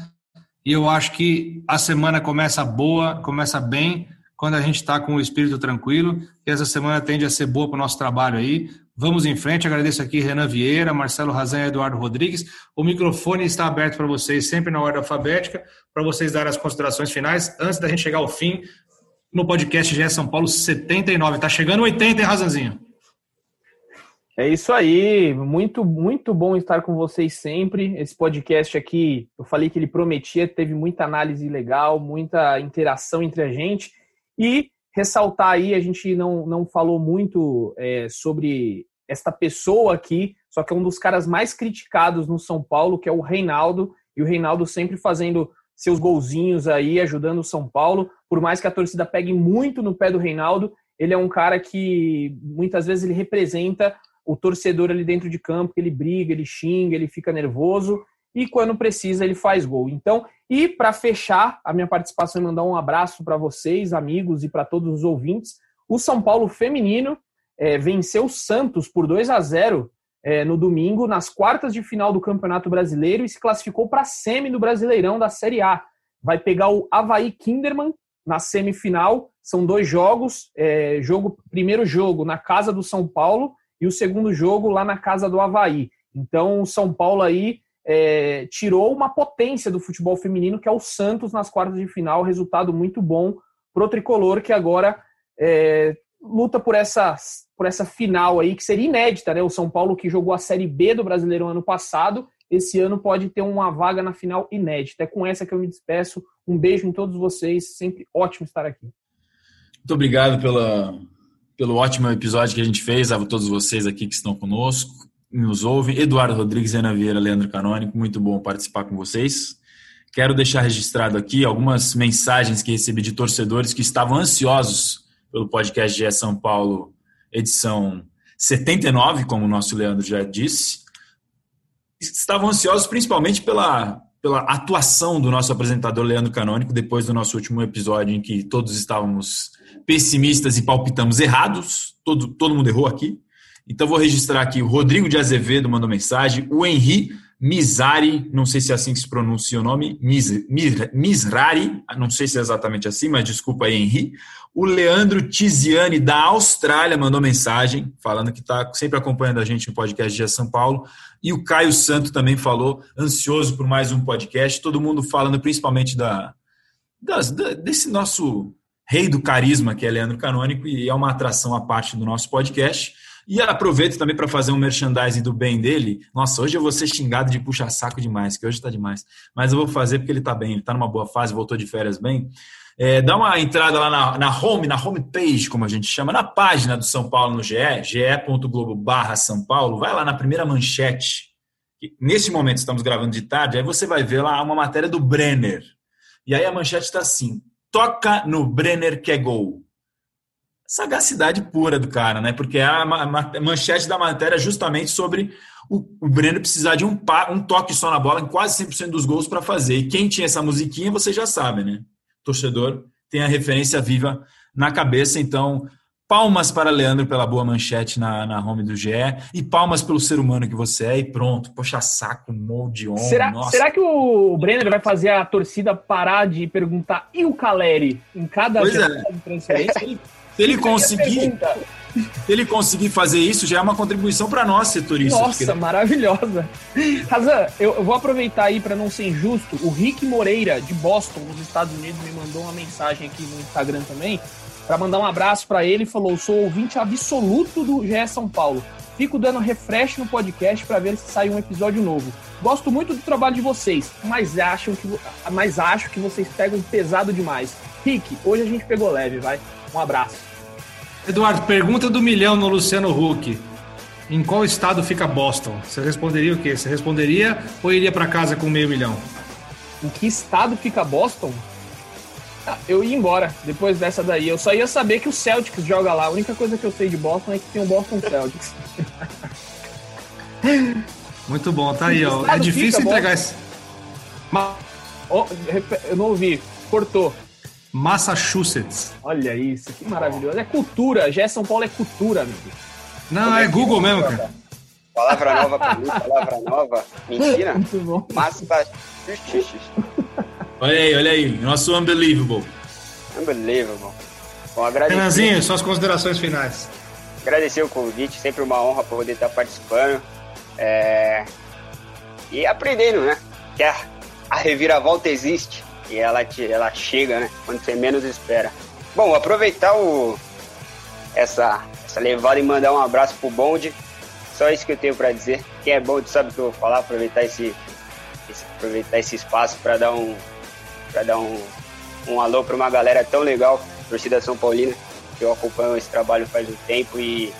E eu acho que a semana começa boa, começa bem, quando a gente está com o espírito tranquilo. E essa semana tende a ser boa para o nosso trabalho aí. Vamos em frente. Agradeço aqui Renan Vieira, Marcelo Razan e Eduardo Rodrigues. O microfone está aberto para vocês, sempre na ordem alfabética, para vocês darem as considerações finais, antes da gente chegar ao fim no podcast GE São Paulo 79. Está chegando 80, hein, Razanzinho? É isso aí, muito, muito bom estar com vocês sempre. Esse podcast aqui, eu falei que ele prometia, teve muita análise legal, muita interação entre a gente. E ressaltar aí, a gente não, não falou muito é, sobre esta pessoa aqui, só que é um dos caras mais criticados no São Paulo, que é o Reinaldo, e o Reinaldo sempre fazendo seus golzinhos aí, ajudando o São Paulo, por mais que a torcida pegue muito no pé do Reinaldo, ele é um cara que muitas vezes ele representa o torcedor ali dentro de campo, ele briga, ele xinga, ele fica nervoso, e quando precisa ele faz gol. Então, e para fechar a minha participação e mandar um abraço para vocês, amigos e para todos os ouvintes, o São Paulo feminino é, venceu o Santos por 2 a 0 é, no domingo, nas quartas de final do Campeonato Brasileiro e se classificou para a semi do Brasileirão da Série A. Vai pegar o Havaí Kinderman na semifinal. São dois jogos. É, jogo primeiro jogo na casa do São Paulo e o segundo jogo lá na casa do Havaí. Então, o São Paulo aí é, tirou uma potência do futebol feminino, que é o Santos nas quartas de final. Resultado muito bom pro tricolor, que agora é, luta por essa, por essa final aí, que seria inédita, né? O São Paulo que jogou a Série B do Brasileiro ano passado, esse ano pode ter uma vaga na final inédita. É com essa que eu me despeço. Um beijo em todos vocês, sempre ótimo estar aqui. Muito obrigado pela, pelo ótimo episódio que a gente fez, a todos vocês aqui que estão conosco, nos ouvem. Eduardo Rodrigues, Ana Vieira, Leandro Canônico, muito bom participar com vocês. Quero deixar registrado aqui algumas mensagens que recebi de torcedores que estavam ansiosos pelo podcast de São Paulo, edição 79, como o nosso Leandro já disse. Estavam ansiosos principalmente pela, pela atuação do nosso apresentador Leandro Canônico, depois do nosso último episódio em que todos estávamos pessimistas e palpitamos errados. Todo, todo mundo errou aqui. Então vou registrar aqui o Rodrigo de Azevedo mandou mensagem, o Henri Mizari, não sei se é assim que se pronuncia o nome, Miz, Miz, Mizrari, não sei se é exatamente assim, mas desculpa aí, Henri. O Leandro Tiziani, da Austrália, mandou mensagem, falando que está sempre acompanhando a gente no podcast de São Paulo. E o Caio Santo também falou, ansioso por mais um podcast. Todo mundo falando principalmente da, das, da, desse nosso rei do carisma, que é Leandro Canônico, e é uma atração à parte do nosso podcast. E aproveito também para fazer um merchandising do bem dele. Nossa, hoje eu vou ser xingado de puxa saco demais, que hoje está demais. Mas eu vou fazer porque ele está bem, ele está numa boa fase, voltou de férias bem. É, dá uma entrada lá na, na home, na homepage, como a gente chama, na página do São Paulo no GE, ge.globo barra São Paulo, vai lá na primeira manchete. Nesse momento estamos gravando de tarde, aí você vai ver lá uma matéria do Brenner. E aí a manchete está assim: toca no Brenner que é gol sagacidade pura do cara, né? Porque a manchete da matéria é justamente sobre o, o Breno precisar de um, um toque só na bola em quase 100% dos gols para fazer. E quem tinha essa musiquinha, você já sabe, né? O torcedor tem a referência viva na cabeça, então palmas para Leandro pela boa manchete na, na home do GE e palmas pelo ser humano que você é e pronto. Poxa, saco, molde on. Será, será que o Brenner vai fazer a torcida parar de perguntar e o Caleri em cada pois é. de transferência? Se ele conseguir, se ele conseguir fazer isso, já é uma contribuição para nós, setoristas. Nossa, porque... maravilhosa. Razan, eu, eu, vou aproveitar aí para não ser injusto. O Rick Moreira, de Boston, nos Estados Unidos, me mandou uma mensagem aqui no Instagram também, para mandar um abraço para ele. Falou: sou ouvinte absoluto do GE São Paulo. Fico dando refresh no podcast para ver se sai um episódio novo. Gosto muito do trabalho de vocês, mas, acham que, mas acho que vocês pegam pesado demais. Rick, hoje a gente pegou leve, vai. Um abraço. Eduardo, pergunta do milhão no Luciano Huck. Em qual estado fica Boston? Você responderia o quê? Você responderia ou iria para casa com meio milhão? Em que estado fica Boston? Ah, eu ia embora depois dessa daí. Eu só ia saber que o Celtics joga lá. A única coisa que eu sei de Boston é que tem o Boston Celtics. Muito bom, tá aí, ó. É difícil entregar esse. Eu não ouvi. Cortou. Massachusetts. Olha isso, que maravilhoso. É cultura, já São Paulo é cultura, amigo. Não, é, é Google mesmo, cara. Palavra nova pra mim, palavra nova. Mentira? Muito bom. Massachusetts. Olha aí, olha aí. Nosso Unbelievable. Unbelievable. Bom, agradecer. Renanzinho, suas considerações finais. Agradecer o convite, sempre uma honra poder estar participando. É... E aprendendo, né? Que a, a reviravolta existe e ela, te, ela chega, né? Quando você menos espera. Bom, aproveitar o, essa, essa levada e mandar um abraço pro bonde. Só isso que eu tenho para dizer. Quem é bonde sabe o que eu vou falar. Aproveitar esse, esse aproveitar esse espaço para dar um para dar um, um alô para uma galera tão legal, torcida São Paulina, que eu acompanho esse trabalho faz um tempo e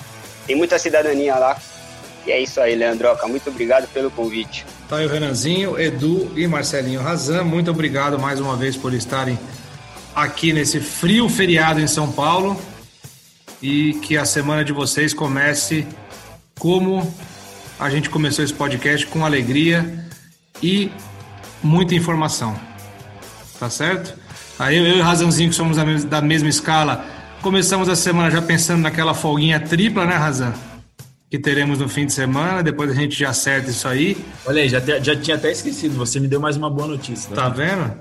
tem muita cidadania lá. E é isso aí, Leandroca. Muito obrigado pelo convite. Tá aí o Renanzinho, Edu e Marcelinho Razan. Muito obrigado mais uma vez por estarem aqui nesse frio feriado em São Paulo. E que a semana de vocês comece como a gente começou esse podcast, com alegria e muita informação. Tá certo? Aí eu, e o Razanzinho, que somos da mesma escala, Começamos a semana já pensando naquela folguinha tripla, né, Razan? Que teremos no fim de semana, depois a gente já acerta isso aí. Olha aí, já, já tinha até esquecido, você me deu mais uma boa notícia. Tá, tá vendo?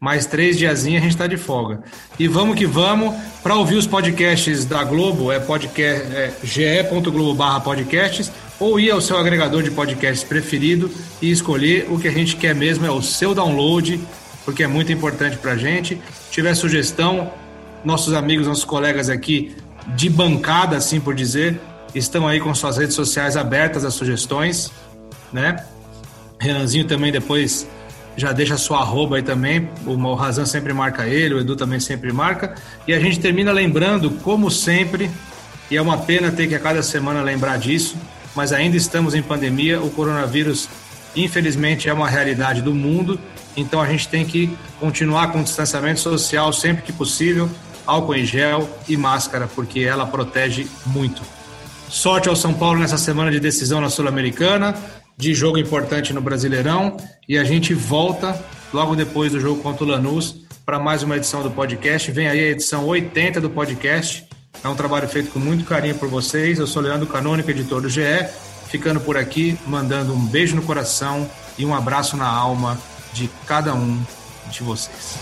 Mais três diazinhos a gente tá de folga. E vamos que vamos. Para ouvir os podcasts da Globo, é, podcast, é ge.globo barra podcasts, ou ir ao seu agregador de podcasts preferido e escolher o que a gente quer mesmo, é o seu download, porque é muito importante pra gente. Se tiver sugestão, nossos amigos, nossos colegas aqui de bancada, assim por dizer, estão aí com suas redes sociais abertas a sugestões, né? Renanzinho também depois já deixa sua arroba aí também, o Razan sempre marca ele, o Edu também sempre marca, e a gente termina lembrando, como sempre, e é uma pena ter que a cada semana lembrar disso, mas ainda estamos em pandemia, o coronavírus infelizmente é uma realidade do mundo, então a gente tem que continuar com o distanciamento social sempre que possível, álcool em gel e máscara, porque ela protege muito. Sorte ao São Paulo nessa semana de decisão na Sul-Americana, de jogo importante no Brasileirão, e a gente volta logo depois do jogo contra o Lanús para mais uma edição do podcast. Vem aí a edição 80 do podcast. É um trabalho feito com muito carinho por vocês. Eu sou Leandro Canônico, editor do GE, ficando por aqui, mandando um beijo no coração e um abraço na alma de cada um de vocês.